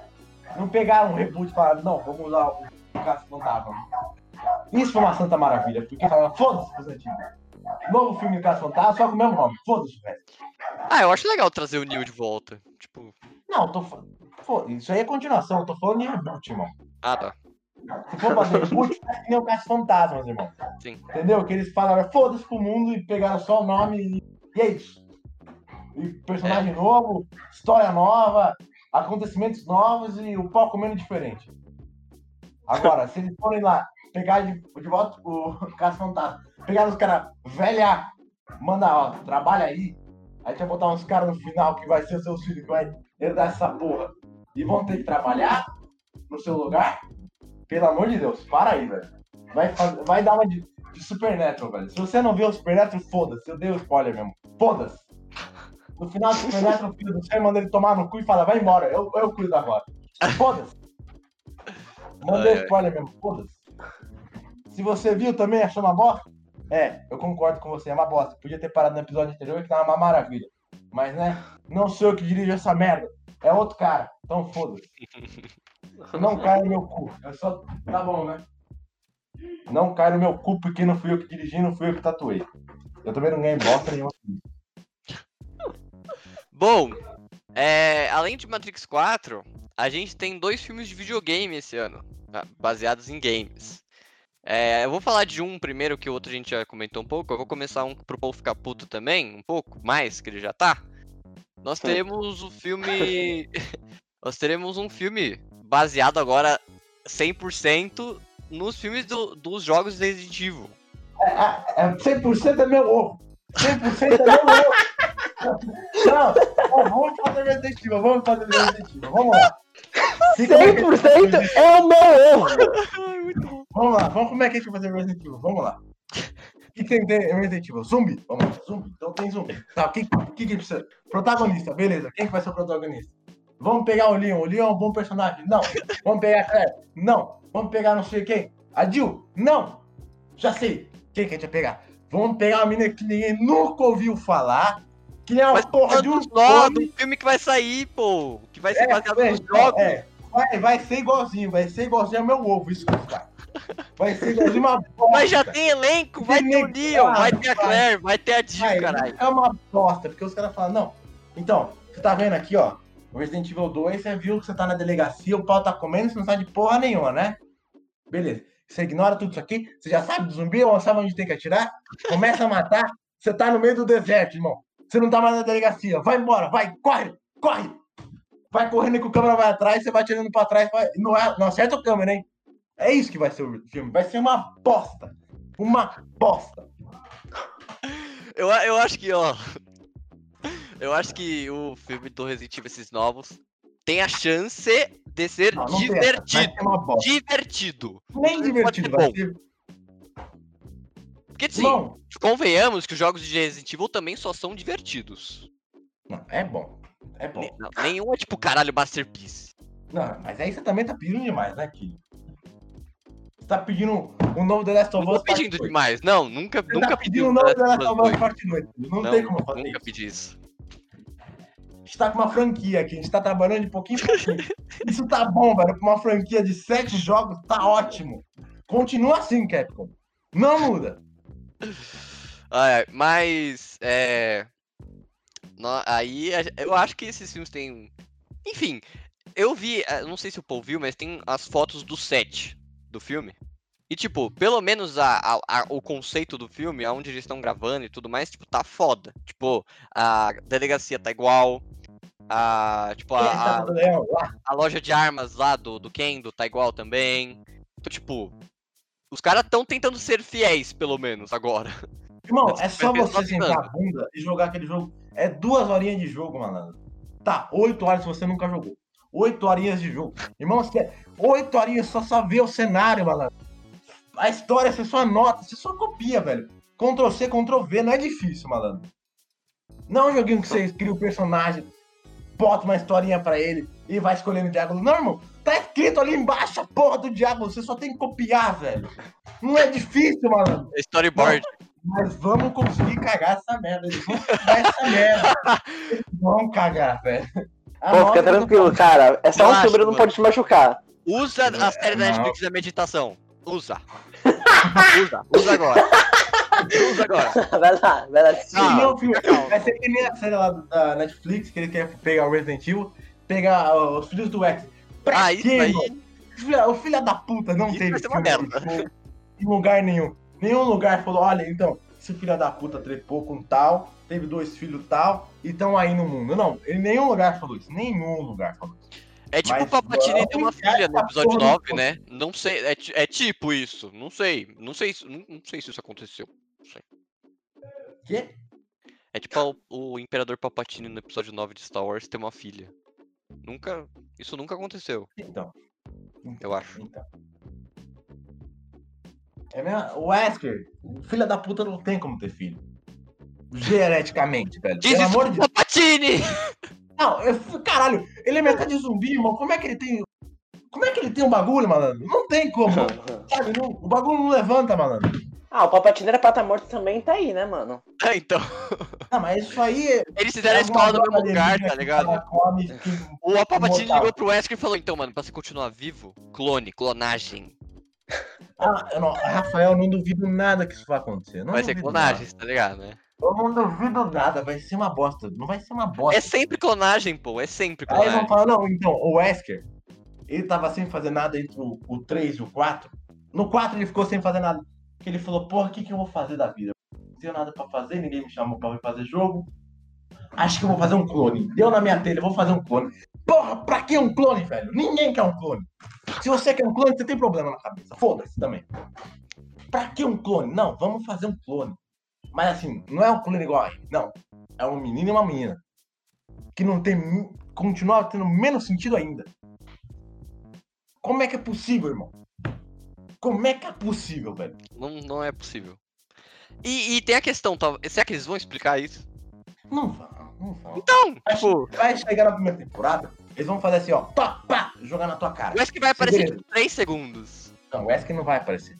Não pegaram um reboot e falaram, não, vamos usar o Caso Fantasma. Isso foi uma santa maravilha, porque falaram, foda-se pros antigos. Novo filme do Caso Fantasma, só com o mesmo nome, foda-se, velho. Ah, eu acho legal trazer o Neil de volta. Tipo, Não, tô falando. Isso aí é continuação, eu tô falando de reboot, irmão. ah tá. Se for fazer reboot, faz que nem o Caso Fantasmas, irmão. Sim. Entendeu? Que eles falaram, foda-se pro mundo e pegaram só o nome e, e é isso. E personagem novo, história nova, acontecimentos novos e o pau comendo diferente. Agora, se eles forem lá, pegar de, de volta o Caso Fantasma, pegar os caras velha, manda, ó, trabalha aí. Aí vai botar uns caras no final que vai ser o seu filho que vai herdar essa porra. E vão ter que trabalhar no seu lugar. Pelo amor de Deus, para aí, velho. Vai, faz- vai dar uma de, de Supernatural, velho. Se você não viu o Supernatural, foda-se. Eu dei o spoiler mesmo. Foda-se. No final do Supernatural, o filho do céu manda ele tomar no cu e fala, vai embora, eu, eu cuido agora. Foda-se. Mandei spoiler mesmo, foda-se. Se você viu também, achou uma bosta? É, eu concordo com você, é uma bosta. Podia ter parado no episódio anterior que tava uma maravilha. Mas, né, não sou eu que dirijo essa merda. É outro cara. Então foda-se. Não cai no meu cu. É só. Tá bom, né? Não cai no meu cu porque não fui eu que dirigi, não fui eu que tatuei. Eu também não ganhei bosta nenhuma. Bom, é, além de Matrix 4, a gente tem dois filmes de videogame esse ano, ah, baseados em games. É, eu vou falar de um primeiro, que o outro a gente já comentou um pouco. Eu vou começar um pro Paul ficar puto também, um pouco mais, que ele já tá. Nós teremos o filme. Nós teremos um filme baseado agora 100% nos filmes do- dos jogos de Resident Evil. É, é 100% é meu ovo. 100% é meu ovo. Não, vamos fazer Resident Evil, vamos fazer Resident Evil, vamos lá. Fica aí. 100% é o meu ovo! Vamos lá, vamos como é que a gente vai fazer Resident Evil, vamos lá. O que tem em Resident Evil? Zumbi? Vamos lá, zumbi. Então tem zumbi. Tá, o que, que que precisa? Protagonista, beleza. Quem que vai ser o protagonista? Vamos pegar o Leon. O Leon é um bom personagem? Não. Vamos pegar a Claire? Não. Vamos pegar não sei quem? A Jill? Não. Já sei. Quem que a gente vai pegar? Vamos pegar uma menina que ninguém nunca ouviu falar. Que é uma Mas porra de um nó, do filme que vai sair, pô. Que vai ser É, baseado é, nos jogos. é. Vai, vai ser igualzinho, vai ser igualzinho ao meu ovo, isso que vai. Vai ser igualzinho uma bosta. Mas já tem elenco, vai ter o Tem Leon, elenco, vai ter a vai. Claire, vai ter a Jill, Vai, caralho. É uma bosta, porque os caras falam, não. Então, você tá vendo aqui, ó. O Resident Evil 2, você viu que você tá na delegacia, o pau tá comendo, você não sabe de porra nenhuma, né? Beleza. Você ignora tudo isso aqui, você já sabe do zumbi, ou sabe onde tem que atirar, começa a matar, você tá no meio do deserto, irmão. Você não tá mais na delegacia. Vai embora, vai, corre, corre! Vai correndo que o câmera vai atrás, você vai atirando pra trás, vai... não, é- não acerta o câmera, hein? É isso que vai ser o filme. Vai ser uma bosta. Uma bosta. Eu, eu acho que, ó. Eu acho que o filme do Resident Evil, esses novos, tem a chance de ser Não, não. Vai divertido. ser uma bosta. Divertido. Nem divertido, vai ser. Porque, Não, convenhamos que os jogos de Resident Evil também só são divertidos. não, é bom. É bom. Não, nenhum é tipo, caralho, Masterpiece. Não, mas aí você também tá pedindo demais, né, Kili? Você tá pedindo um novo The Last Não of tô Us Part pedindo 2. demais. Não, nunca, Você nunca tá pedi pedindo um um novo The Last of Us Us 2. Part 2. Não, Não, tem como fazer nunca isso. pedi isso. A gente tá com uma franquia aqui, a gente tá trabalhando de pouquinho em pouquinho. Isso tá bom, velho. Com uma franquia de sete jogos, tá ótimo. Continua assim, Capcom. Não muda. Ah, mas, é... nó- Aí, a- eu acho que esses filmes têm... Enfim, eu vi, eh, não sei se o Paul viu, mas tem as fotos do set do filme. E, tipo, pelo menos a, a- a- o conceito do filme, aonde eles estão gravando e tudo mais, tipo, tá foda. Tipo, a delegacia tá igual. A, tipo, a, tá a, lá? a loja de armas lá do, do Kendo tá igual também. Então, tipo, os caras estão tentando ser fiéis, pelo menos, agora. Irmão, Esse é só é você sentar a bunda e jogar aquele jogo. É duas horinhas de jogo, mano. Tá, oito horas se você nunca jogou. Oito horinhas de jogo. Irmão, você oito horinhas só só ver o cenário, mano. A história você só anota, você só copia, velho. Ctrl C, Ctrl V, não é difícil, malandro. Não é um joguinho que você cria o personagem, bota uma historinha pra ele e vai escolhendo diálogo. Não, irmão, tá escrito ali embaixo a porra do diálogo, você só tem que copiar, velho. Não é difícil, malandro. Storyboard. Mas vamos conseguir cagar essa merda. Eles vão cagar essa merda. Eles vão cagar, velho. Pô, fica tranquilo, cara. É só um filme, não pode te machucar. Usa a série da. Netflix da meditação. Usa. Usa. Usa agora. Usa agora. vai lá, vai lá. Ah. Vai ser que nem a série lá da Netflix, que ele quer pegar o Resident Evil, pegar os filhos do X. Pra Ah, isso quê, aí. mano? Filha- O filho da puta não Isso teve vai ser uma merda. em lugar nenhum. Nenhum lugar falou, olha, então, esse filho da puta trepou com tal, teve dois filhos tal, e estão aí no mundo. Não, em nenhum lugar falou isso. Nenhum lugar falou isso. É tipo Mas o Papatini ter uma filha no episódio porra no 9, né? Não sei. É, é tipo isso. Não sei. Não sei, se- não, não sei se isso aconteceu. Não sei. Quê? É tipo o, o Imperador Papatini no episódio 9 de Star Wars ter uma filha. Nunca. Isso nunca aconteceu, Então. eu acho. Então. É mesmo? O Wesker, filha da puta não tem como ter filho. Geneticamente, velho. Diz Pelo isso amor de Deus. Papatini! Não, eu, caralho, ele é metade zumbi, irmão. Como é que ele tem. Como é que ele tem um bagulho, malandro? Não tem como. Sabe, não- o bagulho não levanta, malandro. Ah, o Palpatine era pra estar morto também, tá aí, né, mano? É, então. Não, mas isso aí. Eles fizeram a é escola no mesmo lugar, tá que ligado? come, que- O Papatini Mortal. ligou pro Wesker e falou: então, mano, pra você continuar vivo, clone, clonagem. Ah, não- Rafael, eu não duvido nada que isso vai acontecer. Não Vai ser clonagem, tá ligado, né? nada. Eu não duvido nada, vai ser uma bosta. Não vai ser uma bosta. É sempre clonagem, pô. É sempre Aí vão clonagem. falar, não, então, o Wesker, ele tava sem fazer nada entre o, o 3 e o 4. No 4 ele ficou sem fazer nada. Porque ele falou, porra, o que, que eu vou fazer da vida? Não tenho nada pra fazer, ninguém me chamou pra vir fazer jogo. Acho que eu vou fazer um clone. Deu na minha telha, eu vou fazer um clone. Porra, pra que um clone, velho? Ninguém quer um clone. Se você quer um clone, você tem problema na cabeça. Foda-se também. Pra que um clone? Não, vamos fazer um clone. Mas assim, não é um clone igual a ele. Não. É um menino e uma menina. Que não tem. Continua tendo menos sentido ainda. Como é que é possível, irmão? Como é que é possível, velho? Não, não é possível. E, e tem a questão, tá? será que eles vão explicar isso? Não vão, não. Então, tipo, vai chegar na primeira temporada, eles vão fazer assim, ó, pá, pá, jogar na tua cara. o Wesker vai aparecer beleza. tipo 3 segundos. Não, o Wesker não vai aparecer.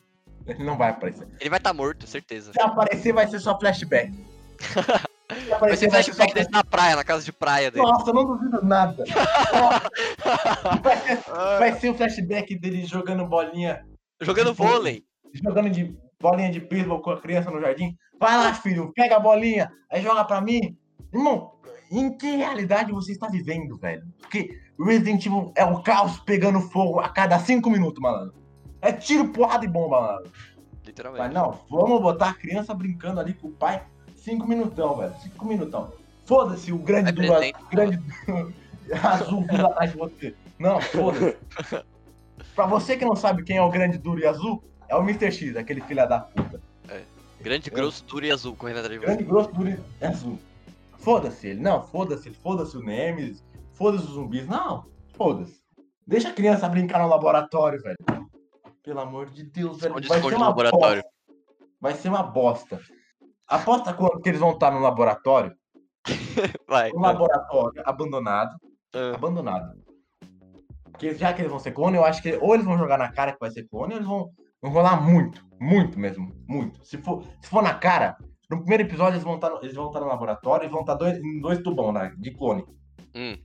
Ele não vai aparecer. Ele vai estar morto, certeza. Se aparecer, vai ser só flashback. Se Vai ser aparecer, vai ser só flashback dele na praia, na casa de praia dele. Nossa, eu não duvido nada. vai, ser, vai ser o flashback dele jogando bolinha, Jogando vôlei. jogando de bolinha de beisebol com a criança no jardim. Vai lá, filho, pega a bolinha, aí joga pra mim. Irmão, em que realidade você está vivendo, velho? Porque Resident Evil é o caos pegando fogo a cada cinco minutos, malandro. É tiro, porrada e bomba, malandro. Mas Literalmente. não, vamos botar a criança brincando ali com o pai. Cinco minutão, velho. Cinco minutão. Foda-se o grande É duro, presente, grande azul vindo atrás de você. Não, foda-se. pra você que não sabe quem é o grande duro e azul, é o Mr. X, aquele filho da puta. Grande, grosso, duro e azul correndo atrás de você. Grande, grosso, duro e azul. Foda-se ele. Não, foda-se. Foda-se o Nemesis. Foda-se os zumbis. Não, foda-se. Deixa a criança brincar no laboratório, velho. Pelo amor de Deus, velho. Vai ser uma laboratório. bosta. Vai ser uma bosta. Aposta quando que eles vão estar no laboratório. Vai. Um laboratório abandonado. Ah, Abandonado. Porque já que eles vão ser clone, eu acho que ou eles vão jogar na cara que vai ser clone, ou eles vão, vão rolar muito. Muito mesmo. Muito. Se for, se for na cara, no primeiro episódio eles vão estar no, eles vão estar no laboratório e vão estar dois, em dois tubão né, de clone. hum.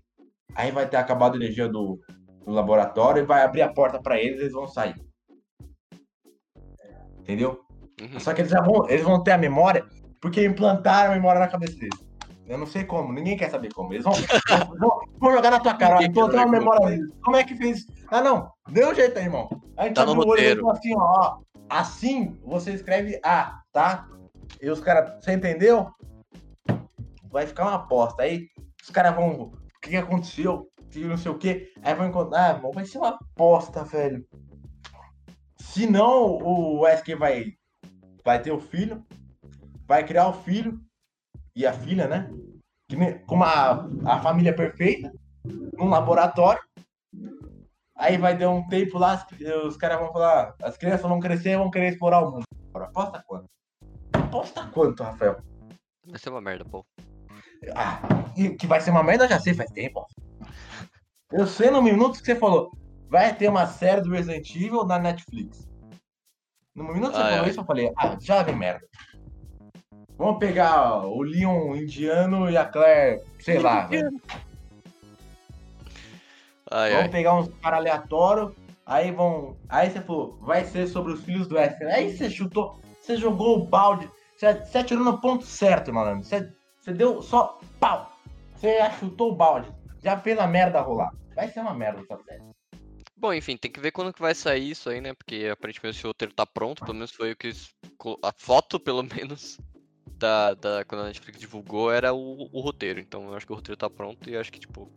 Aí vai ter acabado a energia do, do laboratório e vai abrir a porta pra eles e eles vão sair. Entendeu? Uhum. Só que eles já vão, eles vão ter a memória porque implantaram a memória na cabeça deles. Eu não sei como, ninguém quer saber como. Eles vão, vão, vão jogar na tua cara, ó, Ninguém quer implantaram a saber memória deles. Como é que fez? Ah, não, deu um jeito aí, irmão. A gente Tá no olho e roteiro. falou assim, ó, ó, assim você escreve A, tá? E os caras, você entendeu? Vai ficar uma aposta. Aí os caras vão, o que, que aconteceu? Que não sei o que. Aí vão encontrar, ah, vai ser uma aposta, velho. Se não, o Wesker vai, vai ter o filho, vai criar o filho e a filha, né? Que nem- com uma, a família perfeita, num laboratório. Aí vai ter um tempo lá, os caras vão falar, as crianças vão crescer e vão querer explorar o mundo. Aposta quanto? Rafael? Vai ser uma merda, pô. Ah, que vai ser uma merda, eu já sei faz tempo. Eu sei no minuto que você falou, vai ter uma série do Resident Evil na Netflix. No minuto que você Ai, falou ai. isso, eu falei, ah, já vem merda. Vamos pegar o Leon indiano e a Claire, sei lá, velho. Ai, Vamos ai. pegar uns caras aleatórios, aí vão. Aí você falou, vai ser sobre os filhos do Wesker. Aí você chutou, você jogou o balde, você, você atirou no ponto certo, malandro. Você, você deu só pau. Você já chutou o balde, já fez a merda rolar. Vai ser uma merda essa série. Bom, enfim, tem que ver quando que vai sair isso aí, né? Porque aparentemente esse roteiro tá pronto, pelo menos foi o que. A foto, pelo menos, da, da quando a Netflix divulgou era o, o roteiro. Então eu acho que o roteiro tá pronto e acho que, tipo.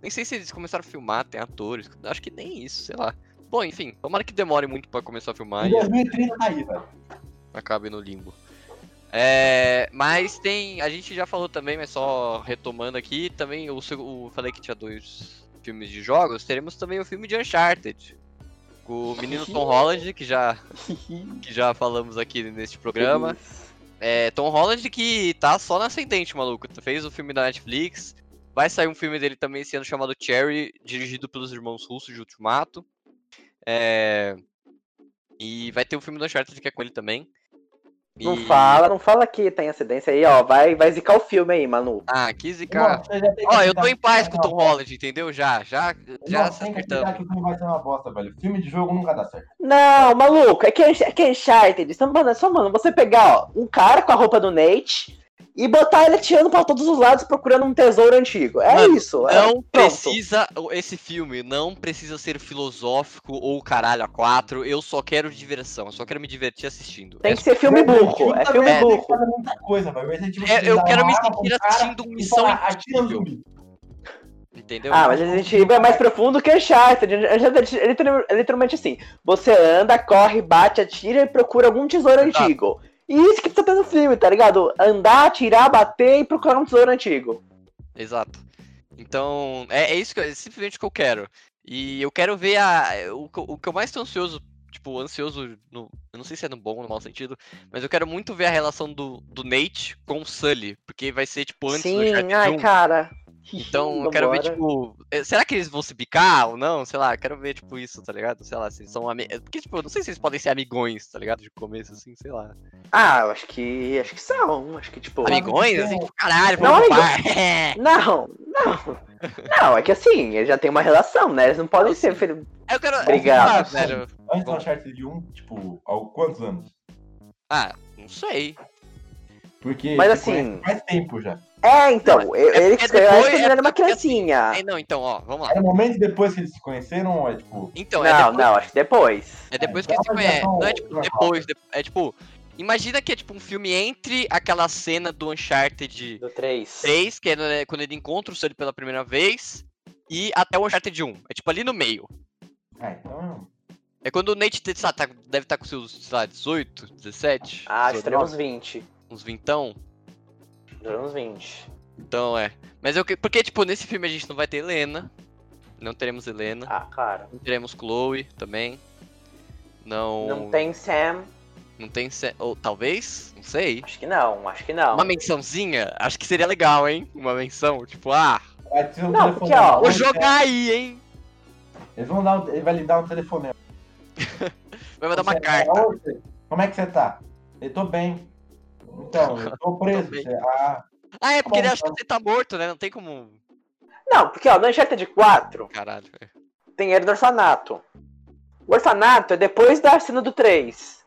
Nem sei se eles começaram a filmar, tem atores. Acho que nem isso, sei lá. Bom, enfim, tomara que demore muito pra começar a filmar Em e 2030 tá aí, velho. acabe no limbo. É, mas tem. A gente já falou também, mas só retomando aqui, também o, o falei que tinha dois filmes de jogos, teremos também o filme de Uncharted. Com o menino Tom Holland, que já, que já falamos aqui neste programa. É, Tom Holland que tá só na ascendente, maluco. Fez o filme da Netflix. Vai sair um filme dele também esse ano chamado Cherry, dirigido pelos irmãos russos de Ultimato. É, E vai ter o filme do Uncharted que é com ele também. Não E- fala, não fala que tem acidência aí, ó. Vai, vai zicar o filme aí, Manu. Ah, que zicar. Irmão, que Ó, eu tô em paz que com o Tom Holland, entendeu? Já, já, já se que acertamos. que o filme vai ser uma bosta, velho. Filme de jogo nunca dá certo. Não, maluco, é que é que é Uncharted. Só, mano, é só, mano, você pegar, ó, um cara com a roupa do Nate e botar ele atirando pra todos os lados procurando um tesouro antigo. É Mano, isso. é, Não pronto. precisa, esse filme não precisa ser filosófico ou caralho a quatro. Eu só quero diversão, eu só quero me divertir assistindo. Tem É que ser filme Resident burro. É também filme que burro. fazer muita coisa, Evil É, eu quero me sentir assistindo Missão Impossível. Entendeu? Ah, mas Resident Evil é mais profundo que Uncharted. Uncharted é literal- é literalmente assim. Você anda, corre, bate, atira e procura algum tesouro Exato. antigo. E isso que tá tendo no filme, tá ligado? Andar, atirar, bater e procurar um tesouro antigo. Exato. Então, é, é isso que eu- é simplesmente o que eu quero. E eu quero ver a. O, que eu- o que eu mais tô ansioso, tipo, ansioso, no, eu não sei se é no bom ou no mau sentido, mas eu quero muito ver a relação do, do Nate com o Sully, porque vai ser, tipo, antes do Sim, ai, 1. cara. Então, eu quero ver, tipo. eh, Será que eles vão se bicar ou não? Sei lá, eu quero ver, tipo, isso, tá ligado? Sei lá, se eles são amigos. Porque, tipo, eu não sei se eles podem ser amigões, tá ligado? De começo, assim, sei lá. Ah, eu acho que. Acho que são. Acho que, tipo. Amigões? Assim, tipo, caralho, Não, vamos amigo. par. Não, não. Não, é que assim, eles já tem uma relação, né? Eles não podem Não, ser. filho- Eu quero. Obrigado. Velho. Antes do. Uncharted 1, tipo, há quantos anos? Ah, não sei. Porque Mas se assim- faz tempo já. É, então, não, é, ele é depois, ele era é uma é assim, criancinha. É, não, então, ó, vamos lá. É o momento depois que eles se conheceram ou é tipo. Então, é não, é depois, não, acho que depois. É depois que eles se então, conhecem. Não é então, tipo depois, é tipo. Imagina que é tipo um filme entre aquela cena do Uncharted do 3. 3, que é né, quando ele encontra o Sully pela primeira vez, e até o Uncharted 1. É tipo ali no meio. É, então. É quando o Nate sabe, tá, deve estar tá com seus, sei lá, 18, 17. Ah, acho que uns 20. Uns 20. Dos anos 20. Então é. Mas eu. Porque, tipo, nesse filme a gente não vai ter Helena. Não teremos Helena. Ah, claro. Não teremos Chloe também. Não. Não tem Sam. Não tem Sam. Ou talvez? Não sei. Acho que não, acho que não. Uma mençãozinha? Acho que seria legal, hein? Uma menção, tipo, ah. Não, porque, ó. Vou jogar aí, hein? Eles vão dar. Ele vai lhe dar um telefonema. vai mandar uma é carta. Como é que você tá? Eu tô bem. Então, eu tô preso. Ah, Ah, é porque ele Bom, acha que você tá morto, né? Não tem como. Não, porque ó, no Uncharted 4 Caralho. é. tem ele do orfanato. O orfanato é depois da cena do 3.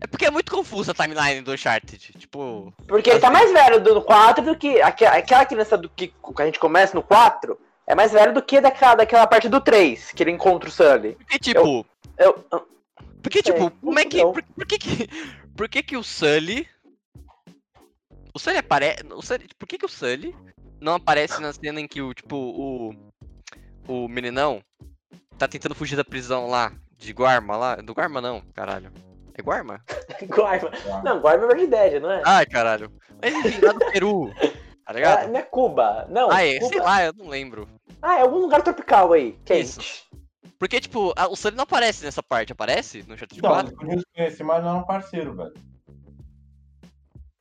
É porque é muito confusa a timeline do Uncharted. Tipo. Porque ele tá mais velho do 4 do que. aque- Aquela criança do que, que a gente começa no 4 é mais velho do que daquela, daquela parte do 3, que ele encontra o Sully. Porque, tipo. Eu, eu- Porque, tipo, como é que. Por, por que que. Por que que o Sully. O Sully aparece. O Sully, por que que o Sully não aparece na cena em que o, tipo, o. O meninão tá tentando fugir da prisão lá. De Guarma lá. Do Guarma não, caralho. É Guarma? Guarma. Não, Guarma é Red Dead, não é? Ai, caralho. Mas enfim, lá do Peru. Tá Ah, ligado? não é Cuba. Não, Ah, é, Cuba- sei lá, eu não lembro. Ah, é algum lugar tropical aí, quente. Isso. Porque, tipo, a- o Sully não aparece nessa parte, aparece no Uncharted Então, 4? eles podiam se conhecer, mas não eram parceiro, velho.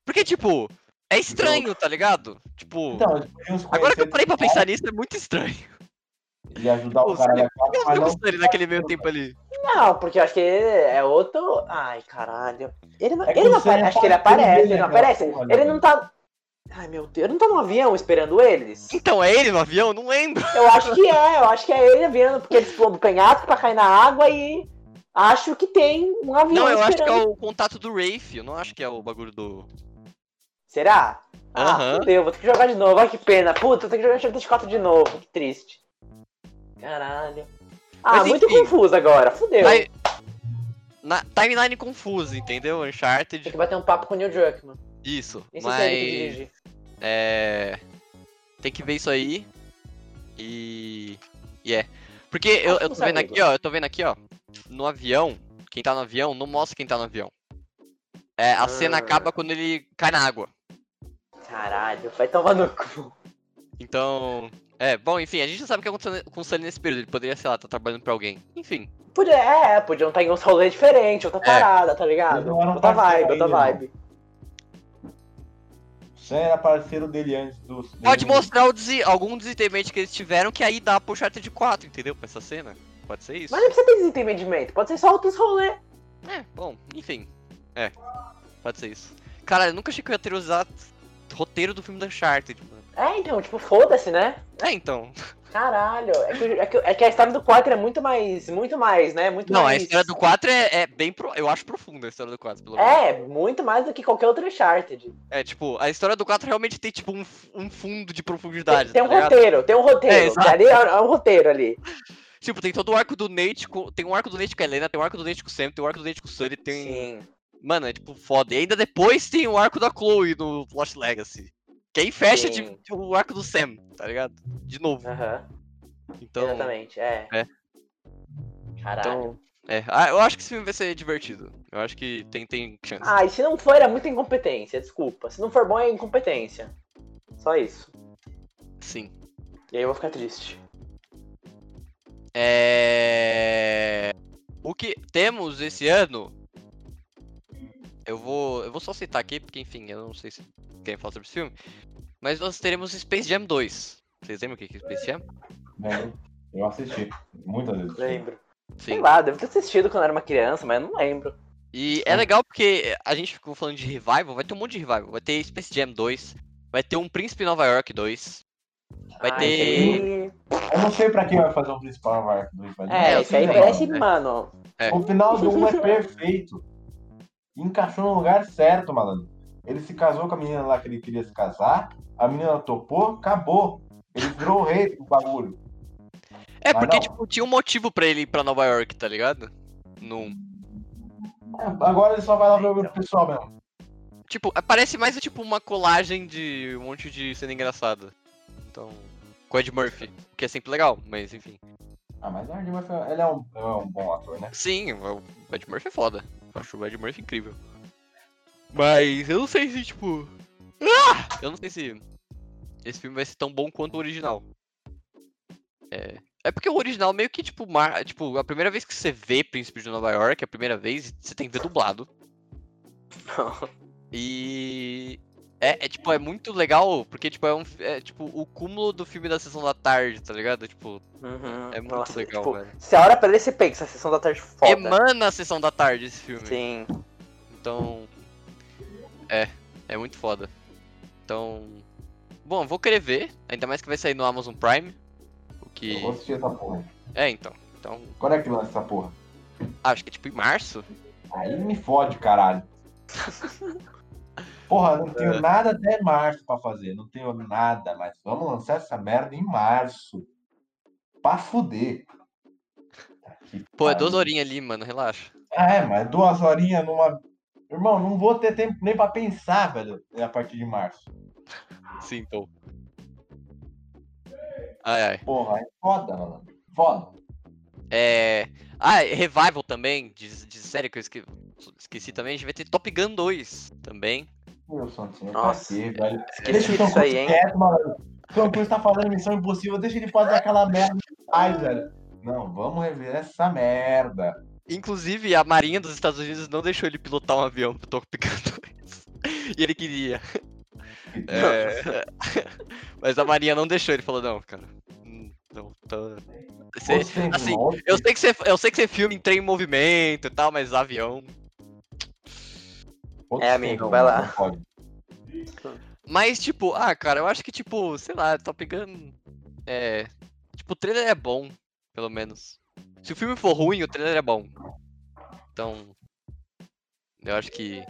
Porque, tipo, é estranho, tá ligado? Tipo, Então, eles agora que eu parei pra pensar nisso, é muito estranho. e ajudar o cara a quatro, Eu não não. gostei naquele meio tempo ali. Não, porque eu acho que ele é outro. Ai, caralho. Ele não, É que ele não aparece. é Acho que ele aparece. Ele não aparece. Ele não tá. Ai, meu Deus. Ele não tá no avião esperando eles? Então, é ele no avião? Não lembro. Eu acho que é. Eu acho que é ele avião, porque eles pulam do penhasco pra cair na água e. Acho que tem um avião Não, eu acho que é esperando. o contato do Rafe. Eu não acho que é o bagulho do. Será? Ah, fudeu, vou ter que jogar de novo. Ai, que pena. Puta, eu tenho que jogar Uncharted 4 de novo. Que triste. Caralho. Ah, Mas, muito enfim. confuso agora. Fudeu. Vai- Na timeline confusa, entendeu? Tem Uncharted. que bater um papo com o Neil Druckmann. Isso. Nem sei se é ele que Mas. É. Tem que ver isso aí. E. E é. Porque eu, eu tô vendo amigo. aqui, ó. Eu tô vendo aqui, ó. No avião. Quem tá no avião não mostra quem tá no avião. É, a cena Ah. acaba quando ele cai na água. Caralho, vai tomar no cu. Então. É, bom, enfim, a gente não sabe o que aconteceu com o Sully nesse período. Ele poderia, sei lá, tá trabalhando pra alguém. Enfim. Podia, é, podiam estar em uns rolês diferentes, outra É. parada, tá ligado? Outra vibe, outra vibe. Você era parceiro dele antes do. Pode dele- mostrar o desi- algum desentendimento que eles tiveram que aí dá pro Uncharted 4, entendeu? Pra essa cena. Pode ser isso. Mas não precisa ter desentendimento, pode ser só outros rolês. É, bom, enfim. É. Pode ser isso. Cara, eu nunca achei que eu ia ter usado roteiro do filme da Uncharted, mano. É, então, tipo, foda-se, né? É, então. Caralho, é que, é, que, é que a história do 4 é muito mais, muito mais, né? Muito Não, a mais... história do 4 é, é bem. Pro... Eu acho profunda a história do 4, pelo menos. É, muito mais do que qualquer outro Uncharted. É, tipo, a história do 4 realmente tem, tipo, um, um fundo de profundidade. Tem um tá ligado? roteiro, tem um É, roteiro. exato. ali é, é um roteiro ali. Tipo, tem todo o arco do Nate. Com... Tem um arco do Nate com a Helena, tem um arco do Nate com o Sam, tem um arco do Nate com o Sully, tem. Sim. Mano, é tipo foda. E ainda depois tem o arco da Chloe no Lost Legacy. Que aí fecha de, de- o arco do Sam, tá ligado? De novo. Aham, Então. exatamente, é. É. Caralho. Então. É. Ah, eu acho que esse filme vai ser divertido. Eu acho que tem, tem chance. Ah, e se não for, é muita incompetência, desculpa. Se não for bom, é incompetência. Só isso. Sim. E aí eu vou ficar triste. É. O que temos esse ano. Eu vou. Eu vou só citar aqui, porque enfim, eu não sei se querem falar sobre esse filme. Mas nós teremos Space Jam 2. Vocês lembram o que que é Space Jam? Né? Eu assisti. Muitas vezes. Lembro. Sei Sim. lá, devo ter assistido quando eu era uma criança, mas eu não lembro. E é legal porque a gente ficou falando de revival, vai ter um monte de revival. Vai ter Space Jam 2, vai ter um Príncipe Nova York 2, vai Ai, ter. esse Eu não sei pra quem vai fazer um principal Nova York 2. mas- aí- É, esse aí parece, mano. É. O final do 1 é perfeito. Encaixou no lugar certo, malandro. Ele se casou com a menina lá que ele queria se casar, a menina topou, acabou. Ele virou o rei do bagulho. É, Mas porque, não. tipo, tinha um motivo pra ele ir pra Nova York, tá ligado? No... É, agora ele só vai lá ver o pessoal mesmo. Tipo, parece mais tipo uma colagem de um monte de cena engraçada. Então. Com o Ed Murphy, que é sempre legal, mas enfim. Ah, mas o Ed Murphy, ele é um, é um bom ator, né? Sim, o Ed Murphy é foda. Acho o Ed Murphy incrível. Mas eu não sei se, tipo. Ah! Eu não sei se esse filme vai ser tão bom quanto o original. É. É porque o original meio que, tipo, mar... tipo, a primeira vez que você vê Príncipe de Nova York, a primeira vez, você tem que ver dublado. E. É, é, tipo, é muito legal, porque, tipo, é um. É, tipo, o cúmulo do filme da sessão da tarde, tá ligado? Tipo, Uhum. É muito Nossa, legal, tipo, velho. Você olha pra ele e você pensa, a sessão da tarde foda. emana a sessão da tarde esse filme. Sim. Então. É, é muito foda. Então. Bom, vou querer ver, ainda mais que vai sair no Amazon Prime. O que. Eu vou assistir essa porra. É, então. Então. Quando é que lança essa porra? Acho que é tipo em março. Aí me fode, caralho. Porra, não tenho É. nada até março pra fazer. Não tenho nada, mas vamos lançar essa merda em março. Pra fuder. Que Pô, é pariu. duas horinhas ali, mano, relaxa. É, mas duas horinhas numa. Irmão, não vou ter tempo nem pra pensar, velho, a partir de março. Sim, pô. Ai, ai. Porra, é foda, mano. Foda. É. Ah, e Revival também, de, de série que eu esque- esqueci também. A gente vai ter Top Gun 2 também. Meu Santinho, Nossa, pra quê, velho? Esqueci Deixa o Tom Cruise hein? quieto, mano. O Tom Cruise tá fazendo missão impossível, deixa ele fazer aquela merda que faz, velho. Não, vamos rever essa merda. Inclusive, a Marinha dos Estados Unidos não deixou ele pilotar um avião pro Top Gun 2. e ele queria. É, Mas a Marinha não deixou, ele falou, não, cara. hum, Não, tô... Você- Você assim, outra- eu sei que você, eu sei que você filma em trem em movimento e tal, mas avião. É, amigo, vai lá. Mas, tipo, ah, cara, eu acho que, tipo, sei lá, tá pegando. É. Tipo, o trailer é bom, pelo menos. Se o filme for ruim, o trailer é bom. Então. Eu acho que.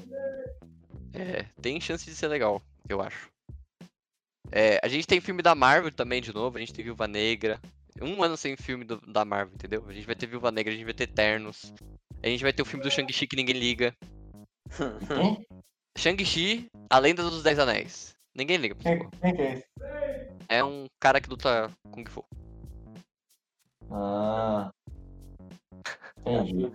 É, tem chance de ser legal, eu acho. É, a gente tem filme da Marvel também, de novo. A gente tem Viúva Negra. Um ano sem filme do- da Marvel, entendeu? A gente vai ter Viúva Negra, a gente vai ter Eternos. A gente vai ter o filme do Shang-Chi que ninguém liga. Quem? Shang-Chi, A Lenda dos Dez Anéis. Ninguém liga Quem, que é esse? É um cara que luta Kung Fu. Ah. Entendi.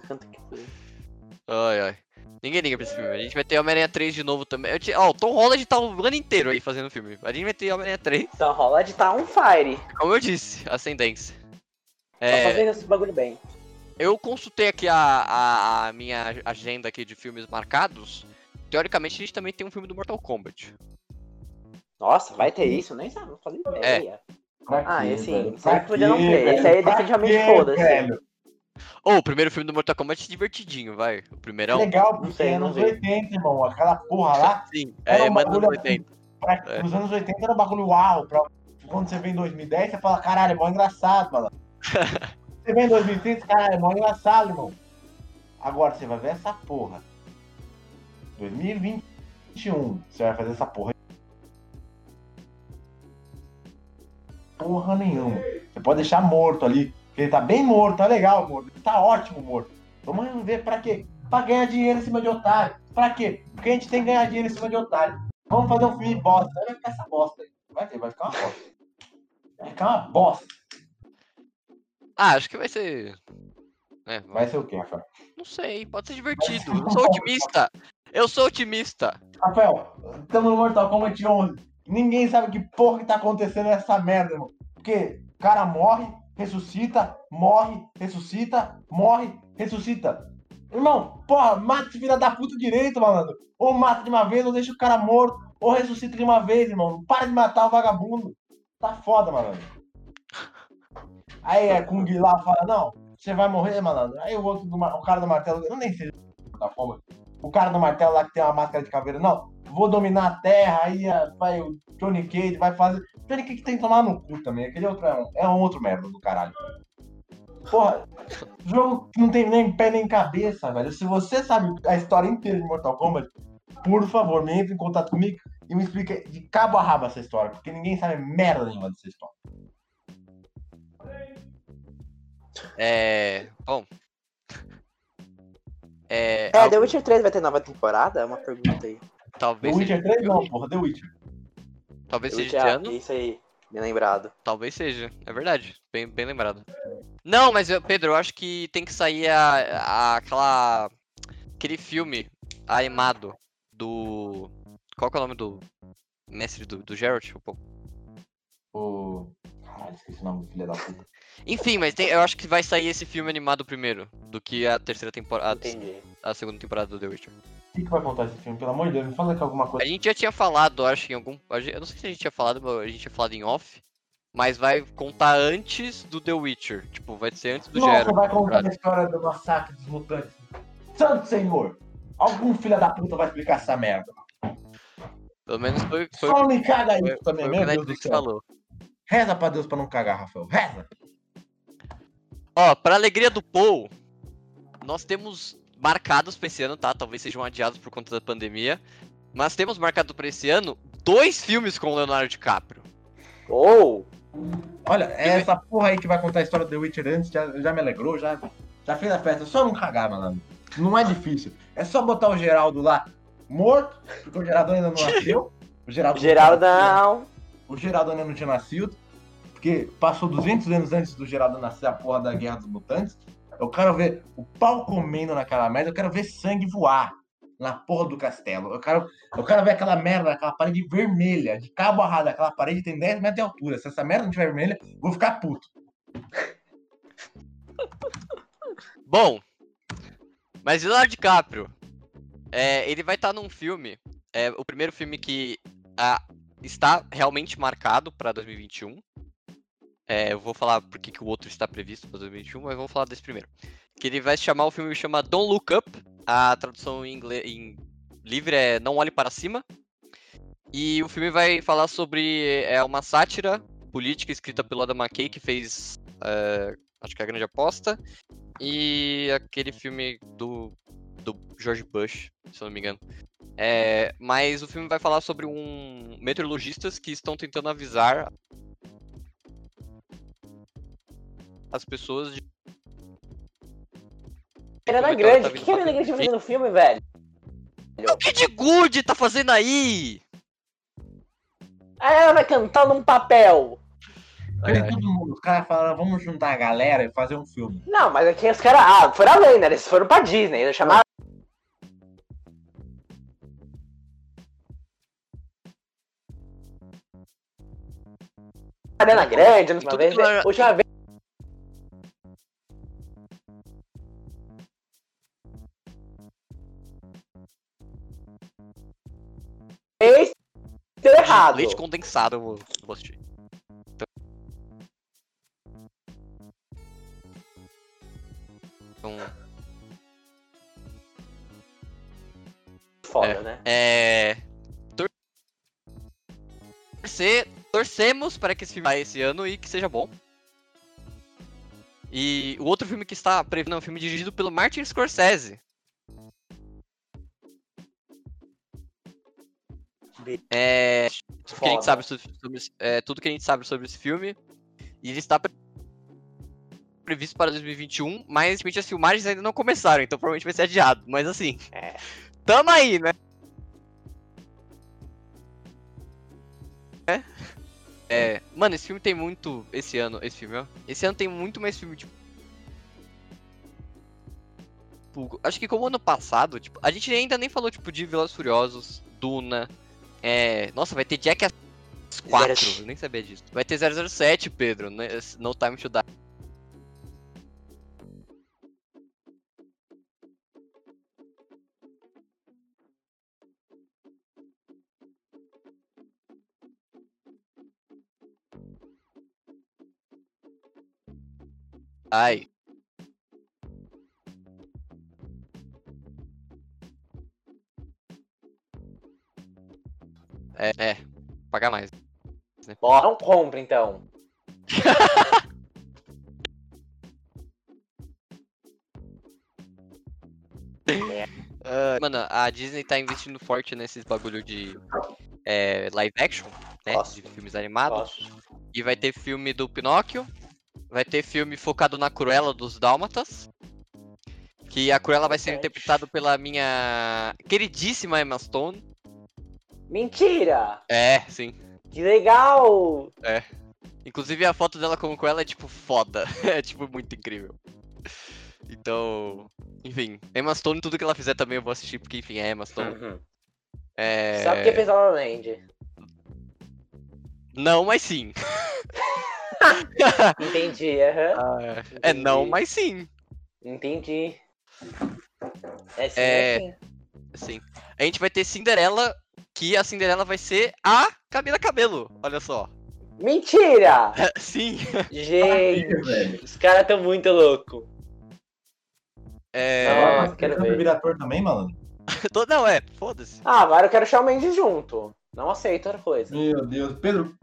Ai, ai. Ninguém liga pra esse filme. A gente vai ter Homem-Aranha 3 de novo também. Eu te- Ó, o Tom Holland tá o ano inteiro aí fazendo filme. A gente vai ter Homem-Aranha 3, Então Holland tá on fire. como eu disse, ascendência. Tá É, fazendo esse bagulho bem. Eu consultei aqui a, a, a minha agenda aqui de filmes marcados. Teoricamente, a gente também tem um filme do Mortal Kombat. Nossa, vai ter isso? Nem sabe, não fazia É. ideia. Pra Ah, velho? esse aí Pra podia não ter. Esse aí Pra definitivamente foda-se. Ou o primeiro filme do Mortal Kombat é divertidinho, vai. O primeirão. Legal, Não porque sei, é anos vi. 80, irmão. Aquela porra lá, Sim, é, um mano, bagulho 80. pra, É. nos anos 80 era um bagulho uau. Pra, quando você vê em 2010, você fala, caralho, é mó engraçado, mano. você vê em 2030, caralho, é mó engraçado, irmão. Agora você vai ver essa porra. 2021, você vai fazer essa porra. Porra nenhuma. Você pode deixar morto ali. Ele tá bem morto, tá legal morto. Tá ótimo morto. Vamos ver pra quê? Pra ganhar dinheiro em cima de otário. Pra quê? Porque a gente tem que ganhar dinheiro em cima de otário. Vamos fazer um filme bosta. Vai ficar essa bosta aí. Vai ter, vai ficar uma bosta. Vai ficar uma bosta. Ah, acho que vai ser. É, vai- Vai ser o quê, Rafael? Não sei, pode ser divertido. Eu sou otimista. Eu sou otimista. Rafael, estamos no Mortal Kombat 11. Ninguém sabe que porra que tá acontecendo nessa merda, irmão. Porque o cara morre, ressuscita, morre, ressuscita, morre, ressuscita. Irmão, porra, mata esse filho da puta direito, malandro. Ou mata de uma vez, ou deixa o cara morto, ou ressuscita de uma vez, irmão. Não para de matar o vagabundo. Tá foda, malandro. Aí é Kung lá fala, não, você vai morrer, malandro. Aí o outro, do, o cara do martelo, eu nem sei da forma. O cara do martelo lá que tem uma máscara de caveira, não, vou dominar a terra, aí ah, vai o Johnny Cage, vai fazer. Johnny Cage tem que tomar no cu também, aquele outro é um, é um outro merda do caralho. Porra, jogo que não tem nem pé nem cabeça, velho. Se você sabe a história inteira de Mortal Kombat, por favor, me entre em contato comigo e me explica de cabo a rabo essa história, porque ninguém sabe merda nenhuma dessa história. É. Bom. É. É, The Witcher 3 vai ter nova temporada? É uma pergunta aí. The talvez seja, Witcher 3 não, porra, The Witcher. talvez The seja Witcher, esse ano. Isso aí, bem lembrado. Talvez seja. É verdade. Bem, bem lembrado. Não, mas eu- Pedro, eu acho que tem que sair a, a- aquela. Aquele filme animado do. Qual que é o nome do. Mestre do, do Geralt? O. Caralho, esqueci o nome do filho da puta. Enfim, mas tem- eu acho que vai sair esse filme animado primeiro do que a terceira temporada. Entendi. A segunda temporada do The Witcher. O que, que vai contar esse filme? Pelo amor de Deus, me fala aqui alguma A coisa. gente já tinha falado, acho, em algum. a gente- Eu não sei se a gente tinha falado, mas a gente tinha falado em off. Mas vai contar antes do The Witcher. Tipo, vai ser antes do Nossa, Geralt. vai contar a história do massacre dos mutantes. Santo Senhor! Algum filho da puta vai explicar essa merda. Pelo menos foi, foi, Só me caga foi, isso também, foi o que a Netflix céu. falou. Reza pra Deus pra não cagar, Rafael. Reza! Ó, pra alegria do Paul, nós temos marcados pra esse ano, tá? Talvez sejam adiados por conta da pandemia. Mas temos marcado pra esse ano dois filmes com o Leonardo DiCaprio. Ou, Olha, essa porra aí que vai contar a história do The Witcher antes já, já me alegrou, já, já fez a festa. Só não cagar, malandro. Não é difícil. É só botar o Geraldo lá morto, porque o Geraldo ainda não nasceu. O Geraldo, Geraldo não. O Geraldo ainda não tinha nascido. Porque passou 200 anos antes do Geraldo nascer a porra da Guerra dos Mutantes. Eu quero ver o pau comendo naquela merda. Eu quero ver sangue voar na porra do castelo. Eu quero, eu quero ver aquela merda, aquela parede vermelha, de cabo a rabo. Aquela parede tem 10 metros de altura. Se essa merda não tiver vermelha, vou ficar puto. Bom, mas Leonardo DiCaprio, é, ele vai estar num filme É o primeiro filme que ah, está realmente marcado para 2021. É, eu vou falar porque que o outro está previsto para 2021, mas vamos falar desse primeiro. Que ele vai se chamar, o filme chama Don't Look Up. A tradução em, inglês, em livre é Não Olhe Para Cima. E o filme vai falar sobre é uma sátira política escrita pelo Adam McKay, que fez, é, acho que a Grande Aposta, e aquele filme do, do George Bush, se eu não me engano. É, mas o filme vai falar sobre um meteorologistas que estão tentando avisar as pessoas de é ela Grande, tá o que, vindo que a fazendo Grande vai fazer no filme, velho? O que de good tá fazendo aí? Ah, ela vai cantar num papel. Aí todo mundo, os caras falaram, vamos juntar a galera e fazer um filme. Não, mas aqui os caras. Ah, foram além, né? Eles foram pra Disney. Eles chamaram. Ariana Grande, última Tudo vez. A última vez. Deu errado. Leite condensado, eu vou, eu vou assistir. Então, Foda, É. né? é. tor- Torcer, torcemos para que esse filme saia esse ano e que seja bom. E o outro filme que está previsto é um filme dirigido pelo Martin Scorsese. É, tudo que a gente sabe sobre, é, tudo que a gente sabe sobre esse filme. E ele está pre- previsto para 2021, mas as filmagens ainda não começaram, então provavelmente vai ser adiado. Mas assim, É. tamo aí, né? É. É, mano, esse filme tem muito. Esse ano, esse filme, ó. Esse ano tem muito mais filme, tipo. Acho que como ano passado, tipo, a gente ainda nem falou, tipo, de Velozes Furiosos, Duna. É. Nossa, vai ter Jackass 4, Zero- eu nem sabia disso. Vai ter 007, Pedro, né? No Time to Die. Ai. É, é. Pagar mais. Bom, não compra então. Ah, mano, a Disney tá investindo forte nesses bagulho de é, live action, né? De filmes animados. E vai ter filme do Pinóquio. Vai ter filme focado na Cruella dos Dálmatas. Que a Cruella vai ser interpretada pela minha queridíssima Emma Stone. Mentira! É, sim. Que legal! Inclusive a foto dela como Cruella é tipo foda. É tipo muito incrível. Então, enfim, Emma Stone, tudo que ela fizer também eu vou assistir, porque enfim, é Emma Stone. Uhum. É... Sabe o que é fez La La Land? Não, mas sim. Entendi, aham. É não, Entendi. mas sim. Entendi. É sim, É. é sim. Sim. A gente vai ter Cinderela, que a Cinderela vai ser a Camila Cabelo. Olha só. Mentira! Sim. Gente, velho. os caras tão muito loucos. É... Nossa, quero Você ver. vira ator também, mano? tô- Não, é, foda-se. Ah, agora eu quero Shawn Mendes junto. Não aceito outra coisa. Meu Deus. Pedro,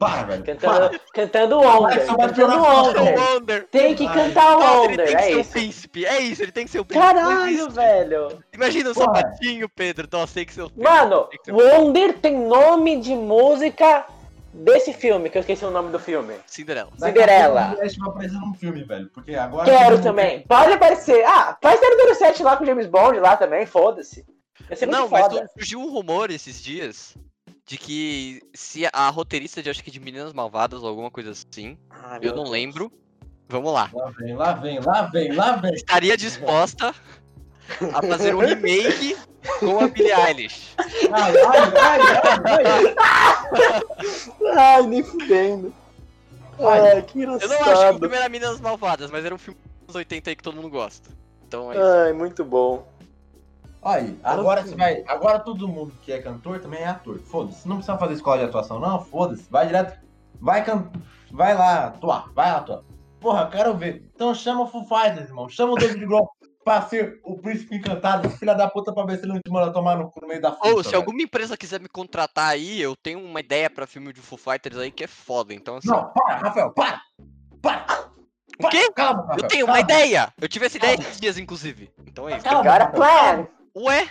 para, velho. Para. Cantando, cantando Wonder. Cantando O Wonder. Wonder. Tem que Ai. cantar Nossa, ele Wonder, tem que é ser o isso. príncipe. É isso, ele tem que ser o príncipe. Caralho, velho. Imagina o Porra. sapatinho, Pedro. Nossa, tem que ser o príncipe. Mano, ser o Wonder tem nome de música desse filme, que eu esqueci o nome do filme. Cinderela. Cinderela. o vai aparecer num filme, velho. Porque agora. Quero também. Pode aparecer. Ah, faz 007 lá com James Bond lá também, foda-se. Não, mas foda. surgiu um rumor esses dias de que se a roteirista de acho que de Meninas Malvadas ou alguma coisa assim, Ah, eu não Deus. lembro. Vamos lá. Lá vem, lá vem, lá vem, lá vem. Estaria disposta a fazer um remake com a Billie Eilish. Ai, ai, ai, ai, ai. Ai, nem fudendo. Ai, que Eu não acho que o filme era Meninas Malvadas, mas era um filme dos 80 aí que todo mundo gosta. Então é isso. Ai, muito bom. Olha aí, agora você vai. Agora todo mundo que é cantor também é ator. Foda-se. Não precisa fazer escola de atuação, não. Foda-se. Vai direto. Vai can... Vai lá atuar. Vai lá atuar. Porra, quero ver. Então chama o Foo Fighters, irmão. Chama o David Grohl pra ser o príncipe encantado, filha da puta, pra ver se ele não te manda tomar no, cu no meio da Ou fuça, se velho. alguma empresa quiser me contratar aí, eu tenho uma ideia pra filme de Foo Fighters aí que é foda. Então, assim. Não, para, Rafael, para! Para! O quê? Cala a boca, Eu Rafael, tenho cala uma ideia! Eu tive essa ideia esses dias, inclusive. Então é isso. Cala a Agora boca, Rafael. plan! Ué,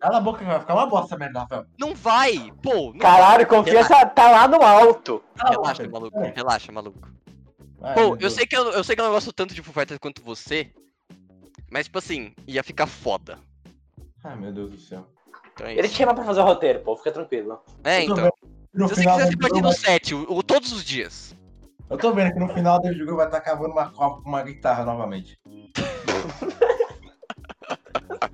Cala a boca vai ficar uma bosta essa merda, Rafael. não vai! Pô, não Caralho, confiança tá lá no alto. Cala a boca, Relaxa, maluco. Peraí. Relaxa, maluco. Ai, Pô, eu Deus. sei, que eu, eu sei que eu não gosto tanto de Foo Fighters quanto você. Mas, tipo assim, ia ficar foda. Ai, meu Deus do céu. Então é Ele te chama pra fazer o roteiro, pô, fica tranquilo. É, então. Se você final, quiser, do você pode ir jogo, no set, o, o- todos os dias. eu tô vendo que no final do jogo vai estar cavando uma copa com uma guitarra novamente.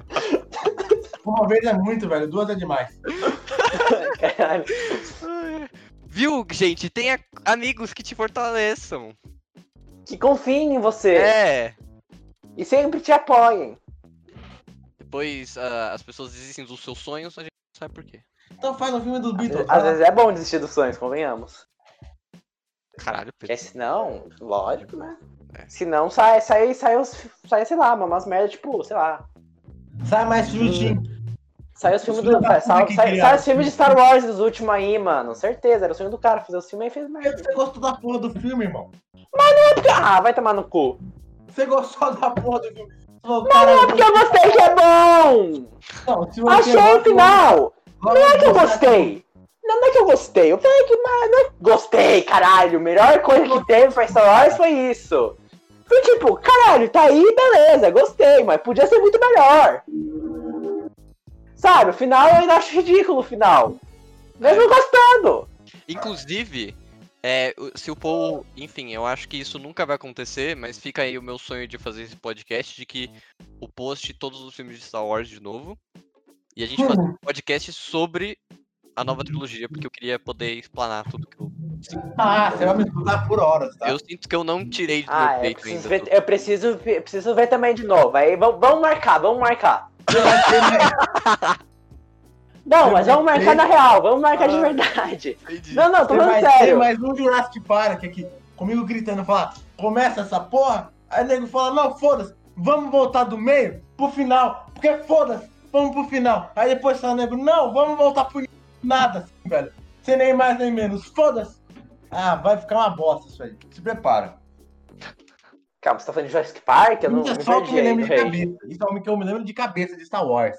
Uma vez é muito, velho. Duas é demais. Caralho. Viu, gente? Tenha amigos que te fortaleçam. Que confiem em você É. e sempre te apoiem. Depois ah, as pessoas desistem dos seus sonhos, a gente não sabe por quê. Então faz um filme dos Às Beatles. vai às lá. vezes é bom desistir dos sonhos, convenhamos. Caralho, Pedro. Porque senão, lógico, né? É. Senão sai, sai, sai, os, sai, sei lá, umas merda, tipo, sei lá. Sai mais filme de Sai os filmes do. Sai, sai, sai criaram. os filmes de Star Wars dos últimos aí, mano. Certeza, era o sonho do cara fazer os filmes e fez merda. Você gostou da porra do filme, irmão? Ah, vai tomar no cu. Você gostou da porra do filme? Falou, Não, "Caralho, porque eu gostei que é bom! não, Achei o final! Não Não é que eu gostei! Não, não é que eu gostei, eu falei que, mano, não é- gostei, caralho. Melhor coisa que teve pra Star Wars foi isso. Foi tipo, caralho, tá aí, beleza, gostei, mas podia ser muito melhor. Sabe, o final eu ainda acho ridículo o final. Mesmo gostando. Inclusive, é, o- se o Paul. Enfim, eu acho que isso nunca vai acontecer, mas fica aí o meu sonho de fazer esse podcast de que o post todos os filmes de Star Wars de novo. E a gente fazer um podcast sobre a nova trilogia, porque eu queria poder explanar tudo que eu. Ah, você vai me escutar por horas, tá? Eu sinto que eu não tirei do Ah, meu eu peito preciso, ainda. ver, eu preciso, ver- preciso ver também de novo. Aí vamos, vamos marcar, vamos marcar. Não, mas vamos marcar na real, vamos marcar de Ah. verdade. Entendi. Não, não, tô Você falando vai ter sério. mais um Jurassic Park aqui, comigo gritando, falar, começa essa porra, aí o nego fala, não, foda-se, vamos voltar do meio pro final, porque foda-se, vamos pro final. Aí depois fala, nego, não, vamos voltar pro nada, assim, velho. Sem nem mais nem menos, foda-se. Ah, vai ficar uma bosta isso aí, se prepara. Calma, você tá falando de Jurassic Park? Eu não Isso é só o que eu me lembro de rei. cabeça, isso é o que eu me lembro de cabeça de Star Wars.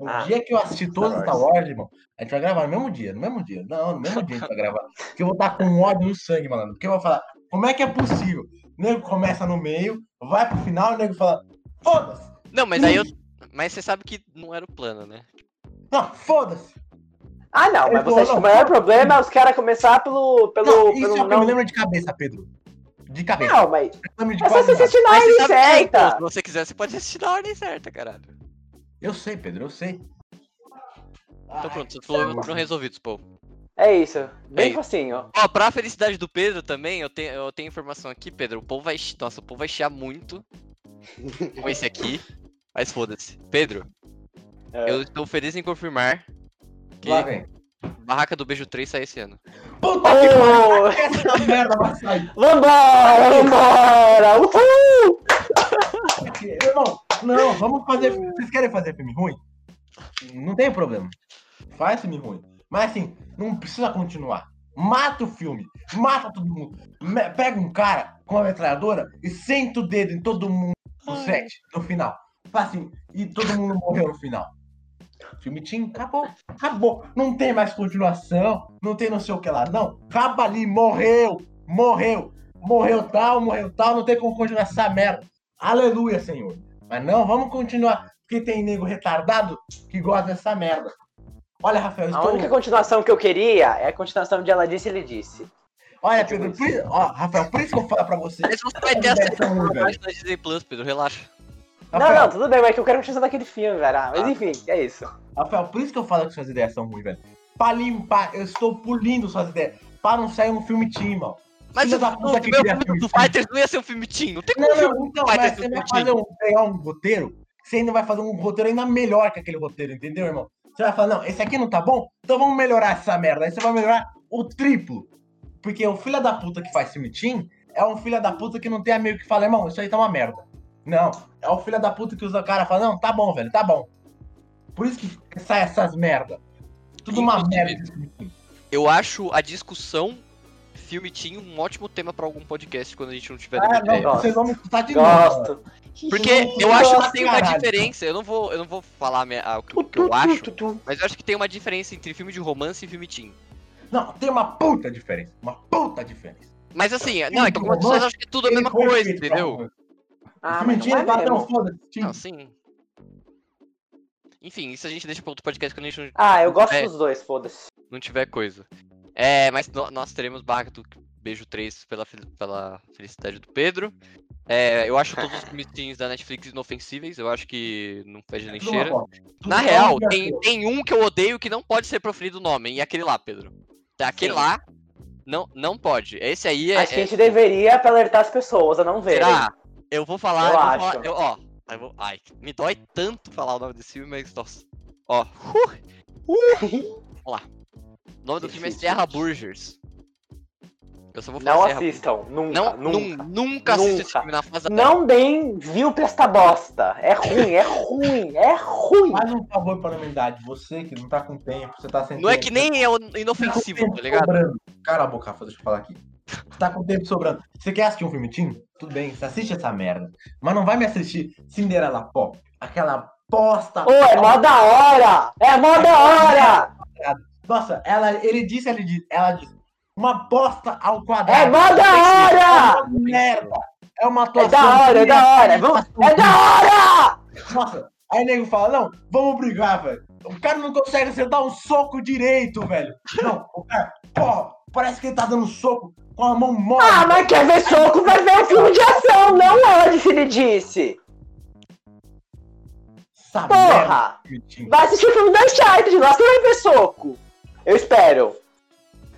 O Ah, dia que eu assistir todos os Star Wars, irmão, a gente vai gravar no mesmo dia, no mesmo dia. Não, no mesmo dia a gente vai gravar. Porque eu vou estar com ódio no sangue, malandro. Porque eu vou falar, como é que é possível? O nego começa no meio, vai pro final, o nego fala, foda-se! Não, mas aí eu. Mas você sabe que não era o plano, né? Não, foda-se! Ah, não, mas você acha que o não, maior problema é os caras começar pelo. pelo, Não, isso pelo é o que eu não... me lembro de cabeça, Pedro. De cabeça. Não, mas é só você assistir na ordem pô, se certa. você quiser, você pode assistir na ordem certa, caralho. Eu sei, Pedro, eu sei. Então pronto, seus problemas foram resolvidos, pô. É isso. Bem É facinho. Ó, pra felicidade do Pedro também, eu tenho, eu tenho informação aqui, Pedro. O povo vai. Nossa, o povo vai chiar muito com esse aqui. Mas foda-se. Pedro, É. eu estou feliz em confirmar que Lá vem. Barraca do Beijo 3 sai esse ano. Puta que pariu! Oh, Essa merda vai sair. vambora, vambora! Uhul! Irmão, não, vamos fazer. Vocês querem fazer filme ruim? Não tem problema. Faz filme ruim. Mas assim, não precisa continuar. Mata o filme. Mata todo mundo. Me- Pega um cara com uma metralhadora e senta o dedo em todo mundo no set, no final. Faz assim, e todo mundo morreu no final. Filme Team, acabou. Acabou. Não tem mais continuação. Não tem não sei o que lá. Não. Acaba ali. Morreu. Morreu. Morreu tal, morreu tal. Não tem como continuar essa merda. Aleluia, Senhor. Mas não, vamos continuar. Porque tem nego retardado que gosta dessa merda. Olha, Rafael, eu A estou... única continuação que eu queria é a continuação de Ela Disse, Ele Disse. Olha, Pedro, por... isso- ó, Rafael, por isso que eu falo pra você. Mas você vai ter Essa é página Disney Plus, Pedro, relaxa. Não, Rafael, não, tudo bem, mas é que eu quero a continuação daquele filme, velho. Ah, Mas enfim, é isso. Rafael, por isso que eu falo que suas ideias são ruins, velho. Pra limpar, eu estou polindo suas ideias. Pra não sair um filme team, irmão. Mas Filho o, da o puta que meu filme filme do team. Fighters não ia ser um filme teen. Não tem como Não, filme não, então, Fighters você um vai fazer um, pegar um roteiro você ainda vai fazer um roteiro ainda melhor que aquele roteiro, entendeu, irmão? Você vai falar, não, esse aqui não tá bom? Então vamos melhorar essa merda. Aí você vai melhorar o triplo. Porque o filho da puta que faz filme Team é um filho da puta que não tem amigo que fala, irmão, isso aí tá uma merda. Não, é o filho da puta que usa o cara e fala, não, tá bom, velho, tá bom. Por isso que sai essas merda. Tudo uma Inclusive, merda. Eu acho a discussão filme tinha um ótimo tema pra algum podcast quando a gente não tiver Ah, não, ideia. vocês vão me escutar de novo. Porque eu acho que tem uma caralho. diferença. Eu não vou, eu não vou falar minha- a- o que, o que eu acho, mas eu acho que tem uma diferença entre filme de romance e filme teen. Não, tem uma puta diferença. Uma puta diferença. Mas assim, não, é que algumas pessoas acham que é tudo a mesma coisa, entendeu? Ah, teen não é é foda-se. Não, sim. Enfim, isso a gente deixa pra outro podcast quando a gente não, Ah, eu gosto É. dos dois, foda-se. não tiver coisa. É, mas no- nós teremos Barra do Beijo 3 pela, pela felicidade do Pedro. É, eu acho todos os filmes da Netflix inofensíveis, eu acho que não fede nem Tudo uma cheira. Na real, tem, tem um que eu odeio que não pode ser proferido o nome, e é aquele lá, Pedro. Aquele Sim. lá não, não pode. Esse aí é. Acho que a é- gente deveria pra alertar as pessoas a não verem. Será? Eu vou falar, Eu eu, vou acho. falar, eu- ó, eu vou, ai, me dói tanto falar o nome desse filme, mas nossa. Ó, uh, uh, vamos lá. O nome do filme é. Serra Burgers. Eu só vou falar Não Serra assistam, nunca, Não, nunca. nun- nunca assista esse filme na fase Não deem view pra esta bosta. É ruim, é ruim, é ruim. Faz um favor pra humanidade. Você que não tá com tempo, você tá sem Não é tempo, que nem é inofensivo, tá ligado? sobrando. Cala a boca, deixa eu falar aqui. Tá com tempo sobrando. Você quer assistir um filme teen? Tudo bem, você assiste essa merda. Mas não vai me assistir Cinderela Pop. Aquela bosta. Ô, é mó da hora! É mó da hora! Nossa, ela, ele disse, ele disse, ela disse, uma bosta ao É quadrado. mó da É hora! uma merda. É uma É atuação. da hora, é da hora! Vamos- É da hora! Nossa, aí o nego fala, não, vamos brigar, velho. O cara não consegue acertar um soco direito, velho. Não, o cara, porra, parece que ele tá dando soco com a mão mole. Ah, mas quer ver soco? Vai ver um filme de ação, não onde se lhe disse. Essa merda, Porra! Vitinho. Vai assistir o filme da Uncharted, lá você vai ver soco. Eu espero.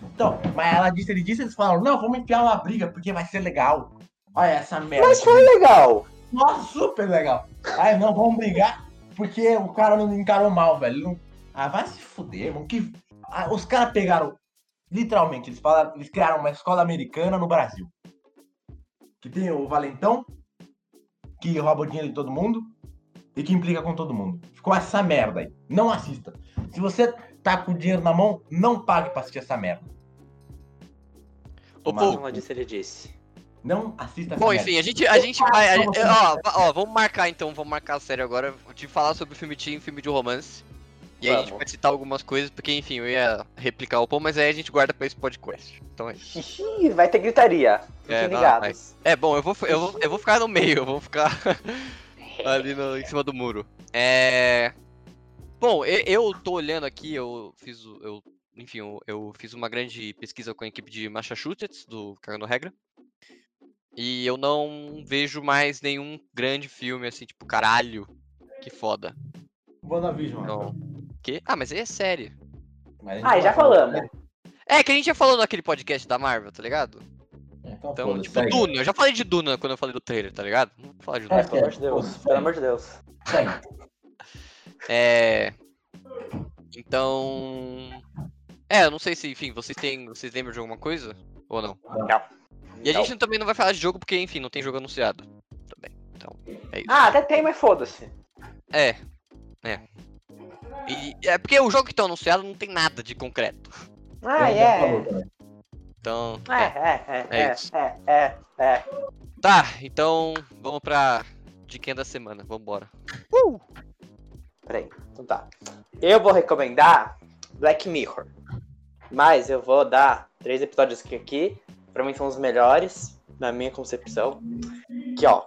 Então, mas ela disse, ele disse, eles falaram, não, vamos enfiar uma briga, porque vai ser legal. Olha essa merda. Mas foi legal. Nossa, super legal. Aí, não, vamos brigar, porque o cara não encarou mal, velho. Ah, vai se fuder, irmão. Que... Ah, os caras pegaram, literalmente, eles, falaram, eles criaram uma escola americana no Brasil. Que tem o Valentão, que rouba o dinheiro de todo mundo e que implica com todo mundo. Ficou essa merda aí. Não assista. Se você tá com o dinheiro na mão, não pague pra assistir essa merda. Ô, Mano. pô, Não disse ele disse. Não assista essa Bom, merda. enfim, a gente, a gente vai. a Como ó, ó, vamos marcar então, vamos marcar a série agora de falar sobre filme teen, filme de romance. E aí a gente vai citar algumas coisas, porque enfim, eu ia replicar o pô, mas aí a gente guarda pra esse podcast. Então é isso. Vai ter gritaria. É, Fiquem não, ligados. É, bom, eu vou, eu vou, eu vou ficar no meio, eu vou ficar ali no- em cima do muro. É. Bom, eu, eu tô olhando aqui, eu fiz. Eu, enfim, eu, eu fiz uma grande pesquisa com a equipe de Massachusetts, do Cagando Regra. E eu não vejo mais nenhum grande filme assim, tipo, caralho, que foda. WandaVision. Não. Que? Ah, mas aí é série. Ah, já falamos. né? É, que a gente já falou naquele podcast da Marvel, tá ligado? Então, Então, foda-se, tipo, segue. Duna. Eu já falei de Duna quando eu falei do trailer, tá ligado? Não vou falar de É, Duna. Pelo amor de Deus. Pelo amor de Deus. É. Então. É, eu não sei se, enfim, vocês têm. Vocês lembram de alguma coisa? Ou não? Não. E a gente também não vai falar de jogo porque, enfim, não tem jogo anunciado. Também. Então, é isso. Ah, até tem, mas foda-se. É. É. E, é porque o jogo que tá anunciado não tem nada de concreto. Ah, é. também. Então. É, é. é, é, É é, isso. é, é, é. Tá, então vamos pra diquinha da semana. Vambora. Peraí, então tá. Eu vou recomendar Black Mirror. Mas eu vou dar três episódios aqui, aqui. Pra mim são os melhores, na minha concepção. Que, ó.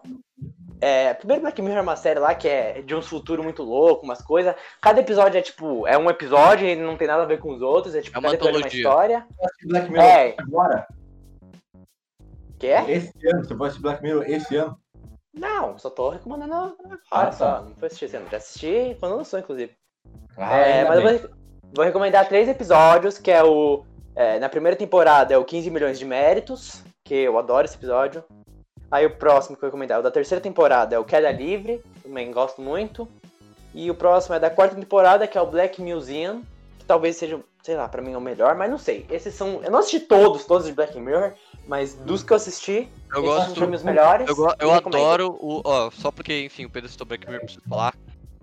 É, primeiro Black Mirror é uma série lá que é de um futuro muito louco, umas coisas. Cada episódio é tipo, é um episódio e não tem nada a ver com os outros. É tipo, É uma cada episódio é uma antologia. história. Black Mirror É. agora? Que é? Esse ano, você vai assistir Black Mirror esse ano? Não, só tô recomendando agora Ah, só. tá. Não foi assistir esse ano. Já assisti quando lançou, inclusive. Ah, É, mas eu vou, vou recomendar três episódios, que é o. é, na primeira temporada é o 15 milhões de méritos, que eu adoro esse episódio. Aí o próximo que eu vou recomendar, o da terceira temporada, é o Queda Livre. também gosto muito. E o próximo é da quarta temporada, que é o Black Museum, que talvez seja, sei lá, pra mim é o melhor, mas não sei. Esses são. Eu não assisti todos, todos de Black Mirror, mas dos que eu assisti, Eu esses gosto. são os melhores. Eu, eu adoro o. Ó, só porque, enfim, o Pedro citou Black Mirror, preciso falar.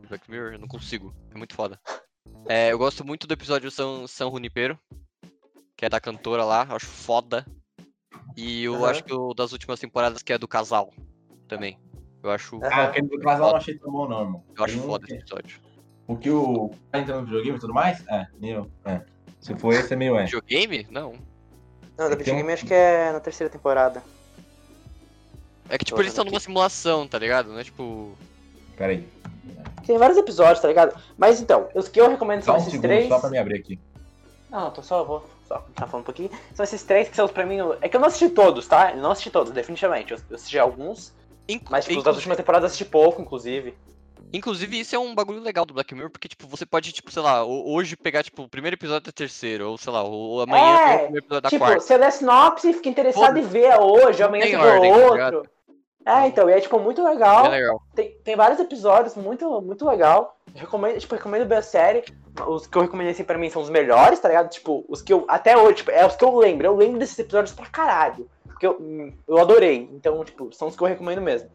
Black Mirror, eu não consigo. É muito foda. É, eu gosto muito do episódio São, São Junipero, que é da cantora lá, acho foda. E eu Aham. acho que o das últimas temporadas, que é do casal, também. Eu acho. Ah, aquele do casal eu não achei tão bom, não, irmão. eu acho foda que- esse episódio. Porque o cara entra no videogame e tudo mais? É, meio. É. Se for esse, é meio é. Videogame? Não. Não, da Tem um- videogame acho que é na terceira temporada. É que, tipo, Tô eles estão numa simulação, tá ligado? Não é tipo. Pera aí. Tem vários episódios, tá ligado? Mas então, os que eu recomendo Só são um esses segundo três. só pra me abrir aqui. Não, tô só, vou só tá falando um pouquinho. São esses três que são pra mim. É que eu não assisti todos, tá? Eu não assisti todos, definitivamente. Eu eu assisti alguns, Inclu- mas tipo, das últimas temporadas eu assisti pouco, inclusive. Inclusive, isso é um bagulho legal do Black Mirror, porque, tipo, você pode, tipo, sei lá, ho- hoje pegar, tipo, o primeiro episódio da terceira, ou sei lá, ou amanhã É, o primeiro episódio da tipo, quarta. você lê sinopse, fica interessado em ver hoje, amanhã tem você vê ordem, tá outro. É, então, e é tipo muito legal. É legal. Tem, tem vários episódios muito, muito legal. Recomendo, tipo, recomendo bem a série. Os que eu recomendei assim pra mim são os melhores, tá ligado? Tipo, os que eu. Até hoje, tipo, é os que eu lembro. Eu lembro desses episódios pra caralho. Porque eu, hum, eu adorei. Então, tipo, são os que eu recomendo mesmo.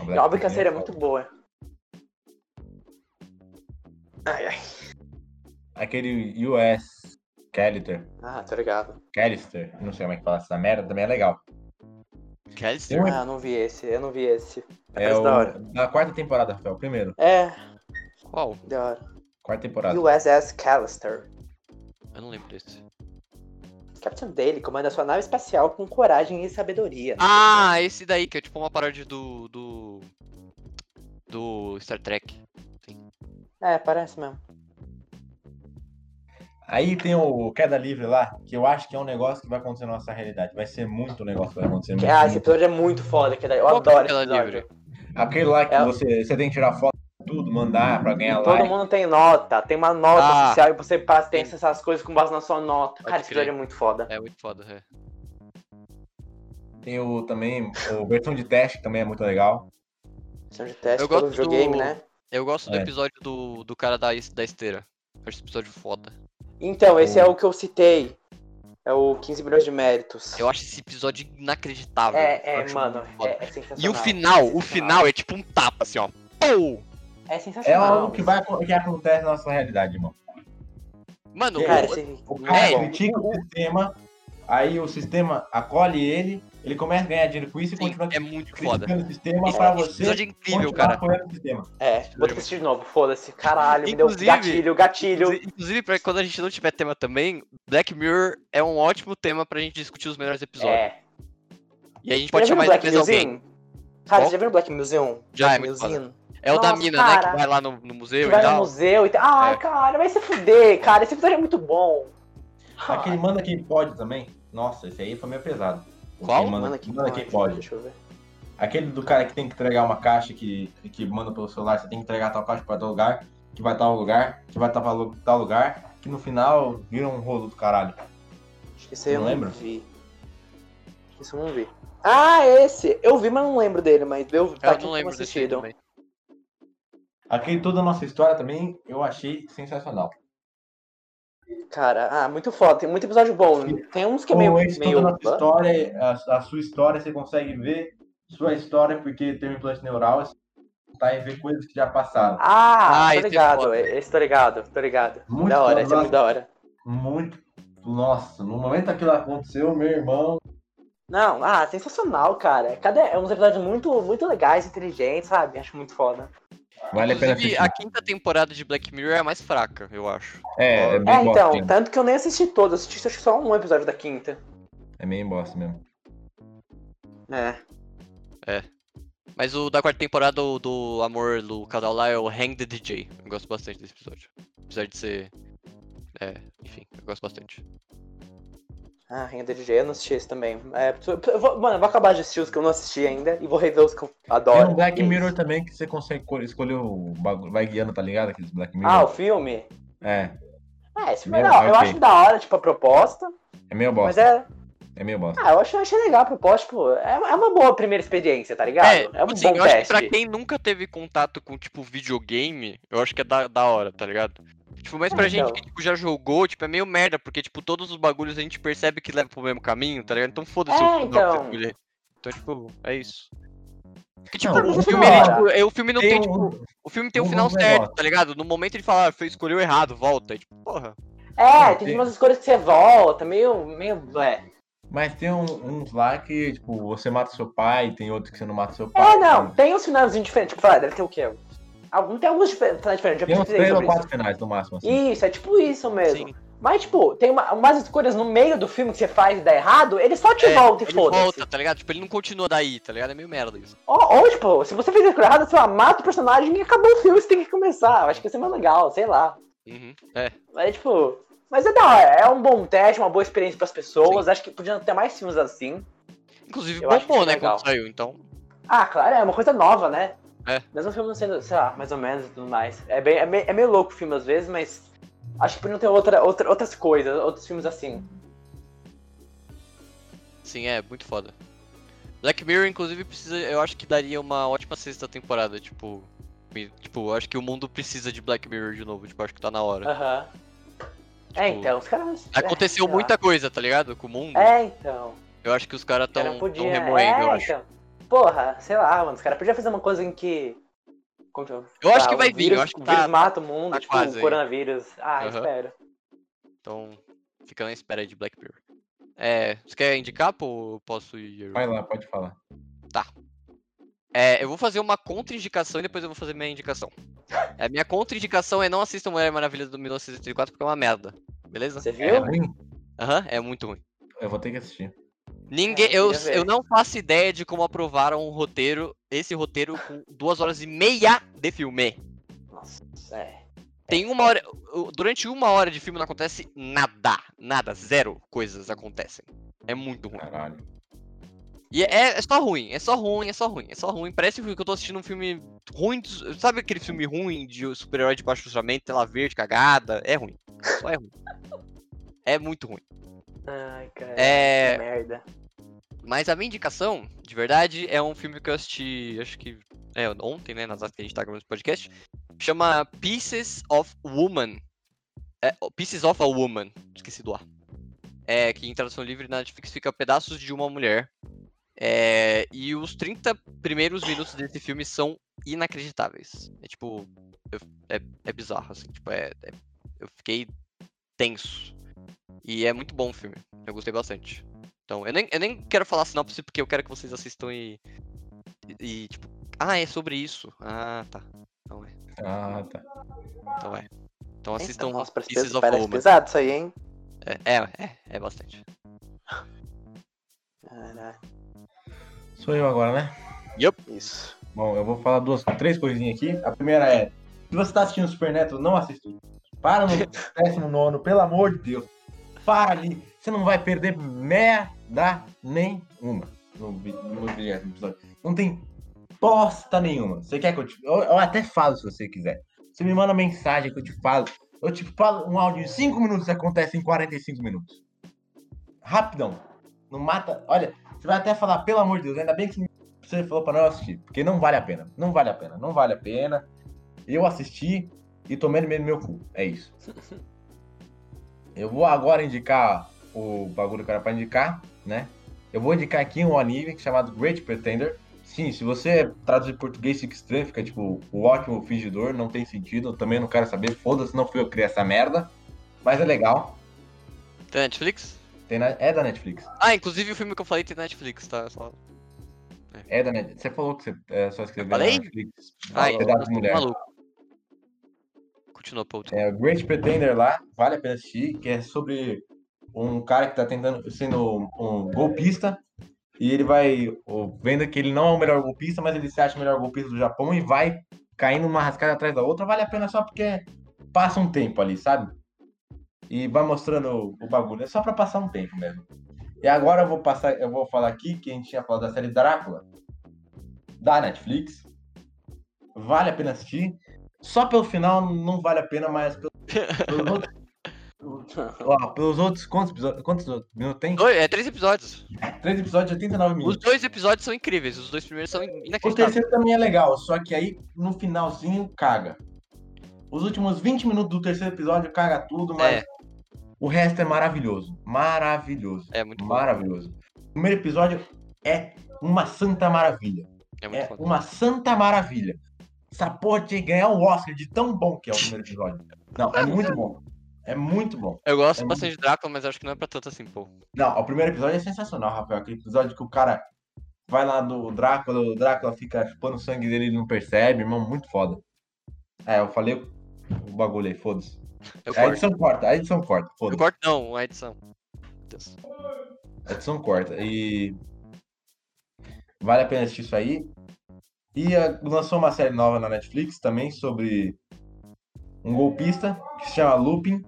O É óbvio que a série é muito boa. Ai, ai. Aquele US Callister. Ah, tô ligado. Callister, não sei como é que fala essa merda, também é legal. Callister? Ah, eu não vi esse, eu não vi esse. É Parece o da hora. da quarta temporada, Rafael, o primeiro. É, Qual? da hora. Quarta temporada. USS Callister. Eu não lembro desse. Capitão dele comanda sua nave espacial com coragem e sabedoria. Ah, esse daí, que é tipo uma paródia do. do. do Star Trek. É, parece mesmo. Aí tem o Queda Livre lá, que eu acho que é um negócio que vai acontecer na nossa realidade. Vai ser muito negócio que vai acontecer. Muito, Ah, esse muito. episódio é muito foda. que Eu Qual é adoro esse aquela episódio. livre? Aquele lá que É- você, você tem que tirar foto de tudo, mandar pra ganhar Todo like. mundo tem nota, tem uma nota Ah. oficial e você passa, tem essas coisas com base na sua nota. Cara, esse crer. episódio é muito foda. É muito foda, é. Tem o também, o versão de teste, que também é muito legal. São de teste Eu gosto videogame, do- né? Eu gosto do É. episódio do, do cara da, da esteira. Acho esse episódio foda. Então, esse O- é o que eu citei. É o 15 milhões de méritos. Eu acho esse episódio inacreditável. É, é, mano, é, é sensacional. E o final, o sensacional. final é tipo um tapa, assim, ó. Pum! É É sensacional. algo que, vai, que acontece na nossa realidade, irmão. Mano, Cara, o- esse... O muito cara É, critica o sistema, aí o sistema acolhe ele, ele começa a ganhar dinheiro com isso e sim, continua é muito foda. o sistema Esse, pra você episódio é incrível, cara. apoiando o sistema. É, vou ter que assistir de novo, foda-se. Caralho, me deu Inclusive- gatilho, gatilho. Inclusive, pra quando a gente não tiver tema também, Black Mirror é um ótimo tema pra gente discutir os melhores episódios. É. E a gente Já pode viu chamar Black mais alguém. Museum? Cara, Qual? você já viu Black Museum? Já, Black é muito Museum? É o da Nossa, mina, né? cara. Que vai lá no, no museu Que e vai no tal. museu e tal. Ai, É. cara, vai se fuder, cara. Esse episódio é muito bom. Aquele manda quem pode também. Nossa, esse aí foi meio pesado. Qual? Quem Manda, Manda que manda quem pode. Deixa eu ver. Aquele do cara que tem que entregar uma caixa que, que manda pelo celular, você tem que entregar tal caixa pra tal lugar, que vai tal lugar, que vai tal, tal- tal lugar, que no final vira um rolo do caralho. Acho que esse aí eu Não não vi. Isso eu não vi. Ah, esse! Eu vi, mas não lembro dele, mas eu tá Eu aqui não lembro desse assistido. também. Aquele toda a nossa história também eu achei sensacional. Cara, ah, muito foda. Tem muito episódio bom. Tem uns que é meio. Esse meio... toda a história, a, a sua história, você consegue ver sua história porque tem um implante neural, você tá e ver coisas que já passaram. Ah, Ah, tô esse é ligado. foda. Esse tô ligado, tô ligado. Muito da hora, esse é muito da hora. Muito. Nossa, no momento que aquilo aconteceu, meu irmão. Não, ah, sensacional, cara. Cada, é uns episódios muito, muito legais, inteligentes, sabe? Acho muito foda. Vale a pena Inclusive, assistir. a quinta temporada de Black Mirror é a mais fraca, eu acho. É, é bem É, então, bosta. tanto que eu nem assisti todo, eu assisti acho que só um episódio da quinta. É meio bosta mesmo. É. Mas o da quarta temporada o do amor do casal lá é o Hang the DJ. Eu gosto bastante desse episódio. Apesar de ser. É, enfim, eu gosto bastante. Ah, Rainha do DJ, eu não assisti esse também. É, eu vou- mano, eu vou acabar de assistir os que eu não assisti ainda e vou rever os que eu Tem adoro. um Black é Mirror também que você consegue co- escolher o bagulho, vai guiando, tá ligado? Aqueles Black Mirror. Ah, o filme? É, É, esse filme é Meu, da hora. Eu acho da hora, tipo, a proposta, é meio mas bosta. é. É meio bosta. Ah, eu achei, achei legal a proposta, tipo, é, é uma boa primeira experiência, tá ligado? É, um assim, bom eu acho que teste. pra quem nunca teve contato com, tipo, videogame, eu acho que é da, da hora, tá ligado? Tipo, mas pra É, gente então. que tipo, já jogou, tipo, é meio merda, porque, tipo, todos os bagulhos a gente percebe que leva pro mesmo caminho, tá ligado? Então foda-se É, o final que você então. escolher. Então, tipo, é isso. Porque, tipo, Não, o filme, é ele, tipo, é, o filme não tem, Tem tipo, o filme tem um um final certo, tá ligado? No momento ele fala, ah, escolheu errado, volta. E, tipo, porra. É, Não, tem tem- umas escolhas que você volta, meio. meio. É, Mas tem um- uns lá que, tipo, você mata seu pai, tem outros que você não mata seu pai. é não, tem uns finalzinhos diferentes. Tipo, ah, deve ter o quê? Algum, tem alguns finais diferentes, já Tem uns três ou quatro finais no máximo, assim. Isso, é tipo isso mesmo. Sim. Mas, tipo, tem uma- umas escolhas no meio do filme que você faz e dá errado, ele só te É, volta e ele foda-se. volta, tá ligado? Tipo, ele não continua daí, tá ligado? É meio merda isso. Ou, ou, tipo, se você fez a escolha errada, você mata o personagem e acabou o filme, você tem que começar. Eu acho que isso é mais legal, sei lá. Uhum. É. Mas, tipo. Mas é da hora, é um bom teste, uma boa experiência pras pessoas. Acho que podiam ter mais filmes assim. Inclusive, bombou, é né, legal. quando saiu, então. Ah, claro, é uma coisa nova, né? É. Mesmo o filme não sendo, sei lá, mais ou menos e tudo mais. É, bem, é, meio, é meio louco o filme às vezes, mas acho que podiam ter outra, outra, outras coisas, outros filmes assim. Sim, é, muito foda. Black Mirror, inclusive, precisa. Eu acho que daria uma ótima sexta temporada, tipo. Tipo, eu acho que o mundo precisa de Black Mirror de novo, tipo, eu acho que tá na hora. Aham. É, Tipo, então, os caras. Aconteceu é, muita coisa, tá ligado? Com o mundo. É, então. Eu acho que os caras tão, podia- tão remoendo, eu é, acho. então. Porra, sei lá, mano, os caras podiam fazer uma coisa em que. como que Eu acho tá, que vai vir, vírus, eu acho que o tá- vírus mata o mundo, tá tipo, quase o aí. coronavírus. Ah, Aham. espero. Então, fica na espera aí de Black Mirror. É, você quer indicar, pô? ou Posso ir? Vai lá, pode falar. É, eu vou fazer uma contra-indicação e depois eu vou fazer minha indicação. A minha contra-indicação é não assistam Mulher Maravilha do 1984 porque é uma merda. Beleza? Você É viu? ruim? Aham, é muito ruim. Eu vou ter que assistir. Ninguém, É, eu eu, não faço ideia de como aprovaram um roteiro, esse roteiro com duas horas e meia de filme. Nossa, é. Tem uma hora, durante uma hora de filme não acontece nada, nada, zero coisas acontecem. É muito ruim. Caralho. E é, é só ruim, é só ruim, é só ruim, é só ruim. Parece que eu tô assistindo um filme ruim, de- sabe aquele filme ruim de super-herói de baixo orçamento, tela verde, cagada? É ruim, só é ruim. É muito ruim. Ai, cara. É- que Merda. Mas a minha indicação, de verdade, é um filme que eu assisti, acho que é ontem, né, nas datas que a gente tá gravando esse podcast. Chama Pieces of Woman. É, Pieces of a Woman, esqueci do ar. É, que em tradução livre na Netflix fica Pedaços de uma Mulher. É, e os 30 primeiros minutos desse filme são inacreditáveis. É tipo, é, é bizarro, assim, tipo, é, é- eu fiquei tenso. E é muito bom o filme, eu gostei bastante. Então, eu nem, eu nem quero falar sinopse porque eu quero que vocês assistam e, e, tipo, ah, é sobre isso. Ah, tá. Então é, Ah, tá. então é. Então assistam Nossa, parece, Pieces of Woman. pesado isso aí, hein? É, é, é, é bastante. Caralho. Sou eu agora, né? Isso. Bom, eu vou falar duas, três coisinhas aqui. A primeira é: se você tá assistindo Super Neto, não assista. Para no décimo nono, pelo amor de Deus. Para ali. Você não vai perder merda nenhuma no, no episódio. Não tem bosta nenhuma. Você quer que eu te. Eu, eu até falo se você quiser. Você me manda mensagem que eu te falo. Eu te falo um áudio de 5 minutos que acontece em 45 minutos. Rapidão. Não mata. Olha, você vai até falar, pelo amor de Deus, ainda bem que você falou pra não assistir. Porque não vale a pena. Não vale a pena. Não vale a pena. Eu assisti e tomei no meio do meu cu. É isso. Eu vou agora indicar o bagulho que era pra indicar, né? Eu vou indicar aqui um anime chamado Great Pretender. Sim, se você traduzir em português fica estranho, fica tipo o ótimo fingidor, não tem sentido. Eu também não quero saber, foda-se, não fui eu que criei essa merda. Mas é legal. Tem Netflix? Tem na- é da Netflix. Ah, inclusive o filme que eu falei tem na Netflix, tá? Só... É da Netflix. Você falou que você é, só escreveu Falei? na Netflix. Ai, Pedaço eu de tô mulher. maluco. Continua, Paul. É o Great Pretender lá, vale a pena assistir, que é sobre um cara que tá tentando sendo um golpista e ele vai vendo que ele não é o melhor golpista, mas ele se acha o melhor golpista do Japão e vai caindo uma rascada atrás da outra, vale a pena só porque passa um tempo ali, sabe? E vai mostrando o, bagulho, é só pra passar um tempo mesmo. E agora eu vou passar, eu vou falar aqui que a gente tinha falado da série Drácula da Netflix. Vale a pena assistir. Só pelo final não vale a pena, mas pelo pelos outros- Ó, pelos outros, quantos episódios? Quantos minutos tem? Dois- é três episódios. Três episódios, 89 Os minutos. dois episódios são incríveis, os dois primeiros são O inacreditáveis. terceiro também é legal, só que aí no finalzinho caga. Os últimos 20 minutos do terceiro episódio caga tudo, mas É. o resto é maravilhoso. Maravilhoso. É muito bom. Maravilhoso. O primeiro episódio é uma santa maravilha. É muito É foda. uma santa maravilha. Essa porra tinha que ganhar um Oscar de tão bom que é o primeiro episódio. Não, é muito bom. É muito bom. Eu gosto é bastante de Drácula, mas acho que não é pra tanto assim, pô. Não, o primeiro episódio é sensacional, Rafael. Aquele episódio que o cara vai lá do Drácula, o Drácula fica chupando o sangue dele e ele não percebe, irmão, muito foda. É, eu falei o bagulho aí, foda-se. Eu A edição corta, a edição corta, foda-se. corto não, a edição. Deus. A edição corta. E. Vale a pena assistir isso aí. E ah, lançou uma série nova na Netflix também sobre um golpista que se chama Lupin.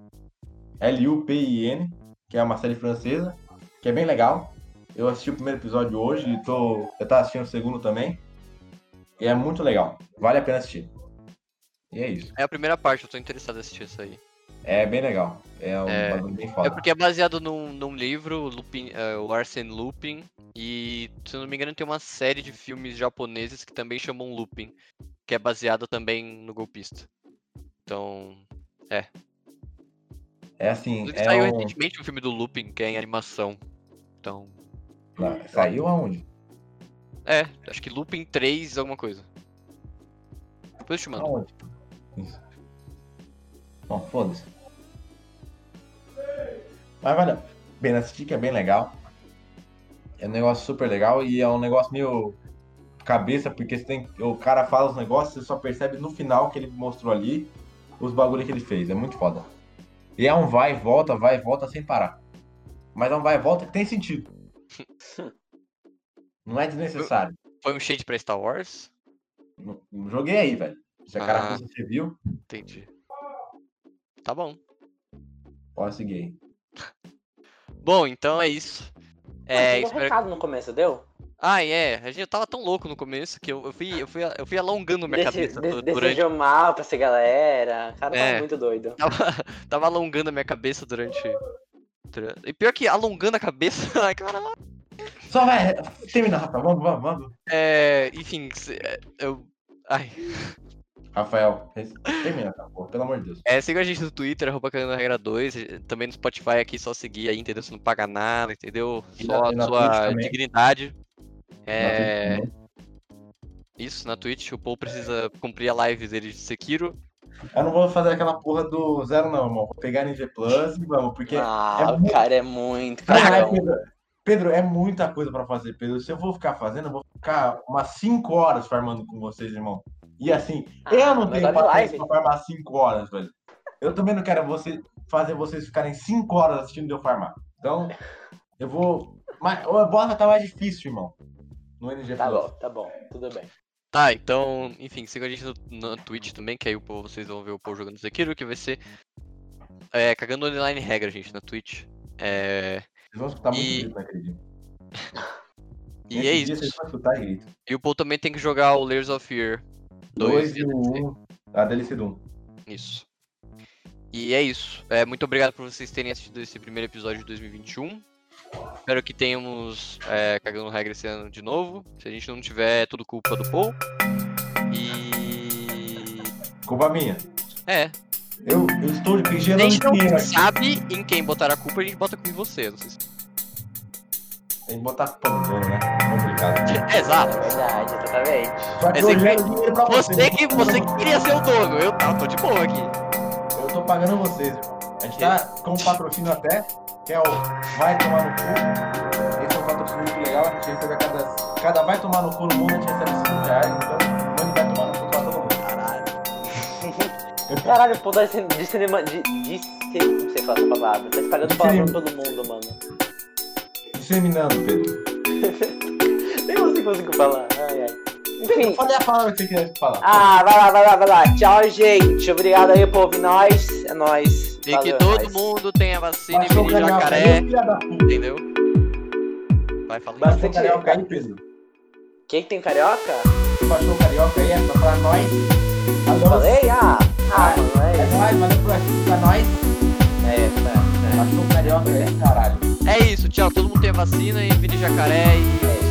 L-U-P-I-N. Que é uma série francesa. Que é bem legal. Eu assisti o primeiro episódio hoje e tô. Eu tava assistindo o segundo também. E é muito legal. Vale a pena assistir. E é isso. É a primeira parte, eu tô interessado em assistir isso aí. É bem legal. É um É, bem É foda. porque é baseado num, num livro, Lupin, é, o Arsene Lupin, e se não me engano tem uma série de filmes japoneses que também chamam Lupin, que é baseado também no golpista. Então, É assim. inclusive É saiu um... recentemente um filme do Lupin, que é em animação. Então, Não, Saiu aonde? é, acho que Lupin 3 alguma coisa. Depois eu te mando. Aonde? Isso. Bom, foda-se. Mas vale a pena assistir, que é bem legal. É um negócio super legal e é um negócio meio cabeça, porque tem, o cara fala os negócios, você só percebe no final que ele mostrou ali os bagulhos que ele fez. É muito foda. E é um vai e volta, vai e volta sem parar. Mas é um vai e volta que tem sentido. Não é desnecessário. Foi um shade pra Star Wars? Não- não Joguei aí, velho. Se a Ah. cara você viu, Entendi. Tá bom. pode seguir aí. Bom, então é isso. É, É, um espero recado no começo, deu? Ah, é. A gente eu tava tão louco no começo que eu, eu, fui, eu, fui, eu fui alongando minha Desse, cabeça de- du- durante. desejou mal pra essa galera. O cara É. tava muito doido. Tava, tava alongando a minha cabeça durante. dura- E pior que alongando a cabeça. Ai, caralho. Só vai, termina, Rafa. Vamos, vamos, vamos. É, enfim, é, eu. Ai. Rafael, termina, tá, pô, pelo amor de Deus. É, siga a gente no Twitter, arroba Cagando na Regra 2. Também no Spotify aqui, só seguir aí, entendeu? Você não paga nada, entendeu? Só a sua dignidade. É. Isso, na Twitch, o Paul precisa cumprir a live dele de Sekiro. Eu não vou fazer aquela porra do zero, não, irmão. Vou pegar NG Plus e vamos, porque. Ah, é o muito- cara é muito Ai, cagão. Pedro, Pedro, é muita coisa pra fazer, Pedro. Se eu vou ficar fazendo, eu vou ficar umas 5 horas farmando com vocês, irmão. E assim, Ah, eu não tenho paciência pra farmar 5 horas, velho. Eu também não quero você fazer vocês ficarem 5 horas assistindo eu farmar. Então, eu vou. Mas o bota tá mais difícil, irmão. No NG Tá bom, tá bom, tudo bem. Tá, então, enfim, siga a gente no, na Twitch também, que aí o Paul- vocês vão ver o Paul jogando Sekiro, que vai ser é, cagando online regra, gente, na Twitch. É, Vocês vão escutar muito E- grito naquele dia. e Nesse é isso. Vocês vão escutar grito. E o Paul também tem que jogar o Layers of Fear 2 2. e o 1. A DLC do 1. Isso. E é isso. É, muito obrigado por vocês terem assistido esse primeiro episódio de 2021. Espero que tenhamos é, cagando regra esse ano de novo. Se a gente não tiver, é tudo culpa do Paul. E. Culpa minha. É. Eu, eu estou Se a gerando gente não aqui. sabe em quem botar a culpa, a gente bota em você. Não sei se... Tem que botar pano, né? Complicado. É, Exato. É verdade, exatamente. Só que eu que gero dinheiro pra vocês. Você que, você que queria ser o dono. Eu tá, tô de boa aqui. Eu tô pagando vocês, irmão. A gente tá com patrocínio até, que é o Vai Tomar no Cu. Esse é um patrocínio muito legal. A gente recebe a cada, cada Vai Tomar no Cu no mundo, a gente recebe 5 reais. Então, mande Vai Tomar no Cu pra todo mundo. Caralho. Caralho, pô, de, de cinema. De, de, não sei falar essa palavra. Tá espalhando palavra pra todo mundo, mano. Disseminando, Pedro. Nem você conseguiu falar. Ai, ai. Enfim. falei a palavra que você queria falar. Ah, vai lá, vai lá, vai lá. Tchau, gente. Obrigado aí por ouvir nós. É nóis. E que Valeu, é todo nóis. mundo tenha vacina e vire carioca jacaré. aí. Entendeu? Vai falando. Basta- carioca aí, Pedro. Quem que tem carioca? Baixou o carioca aí, é pra falar nós. Alô? Falei? Ah, ah, É é. nóis, por assistir pra nós. É, tá. Cachorro carioca é caralho. É isso, tchau. Todo mundo tem a vacina e vire jacaré e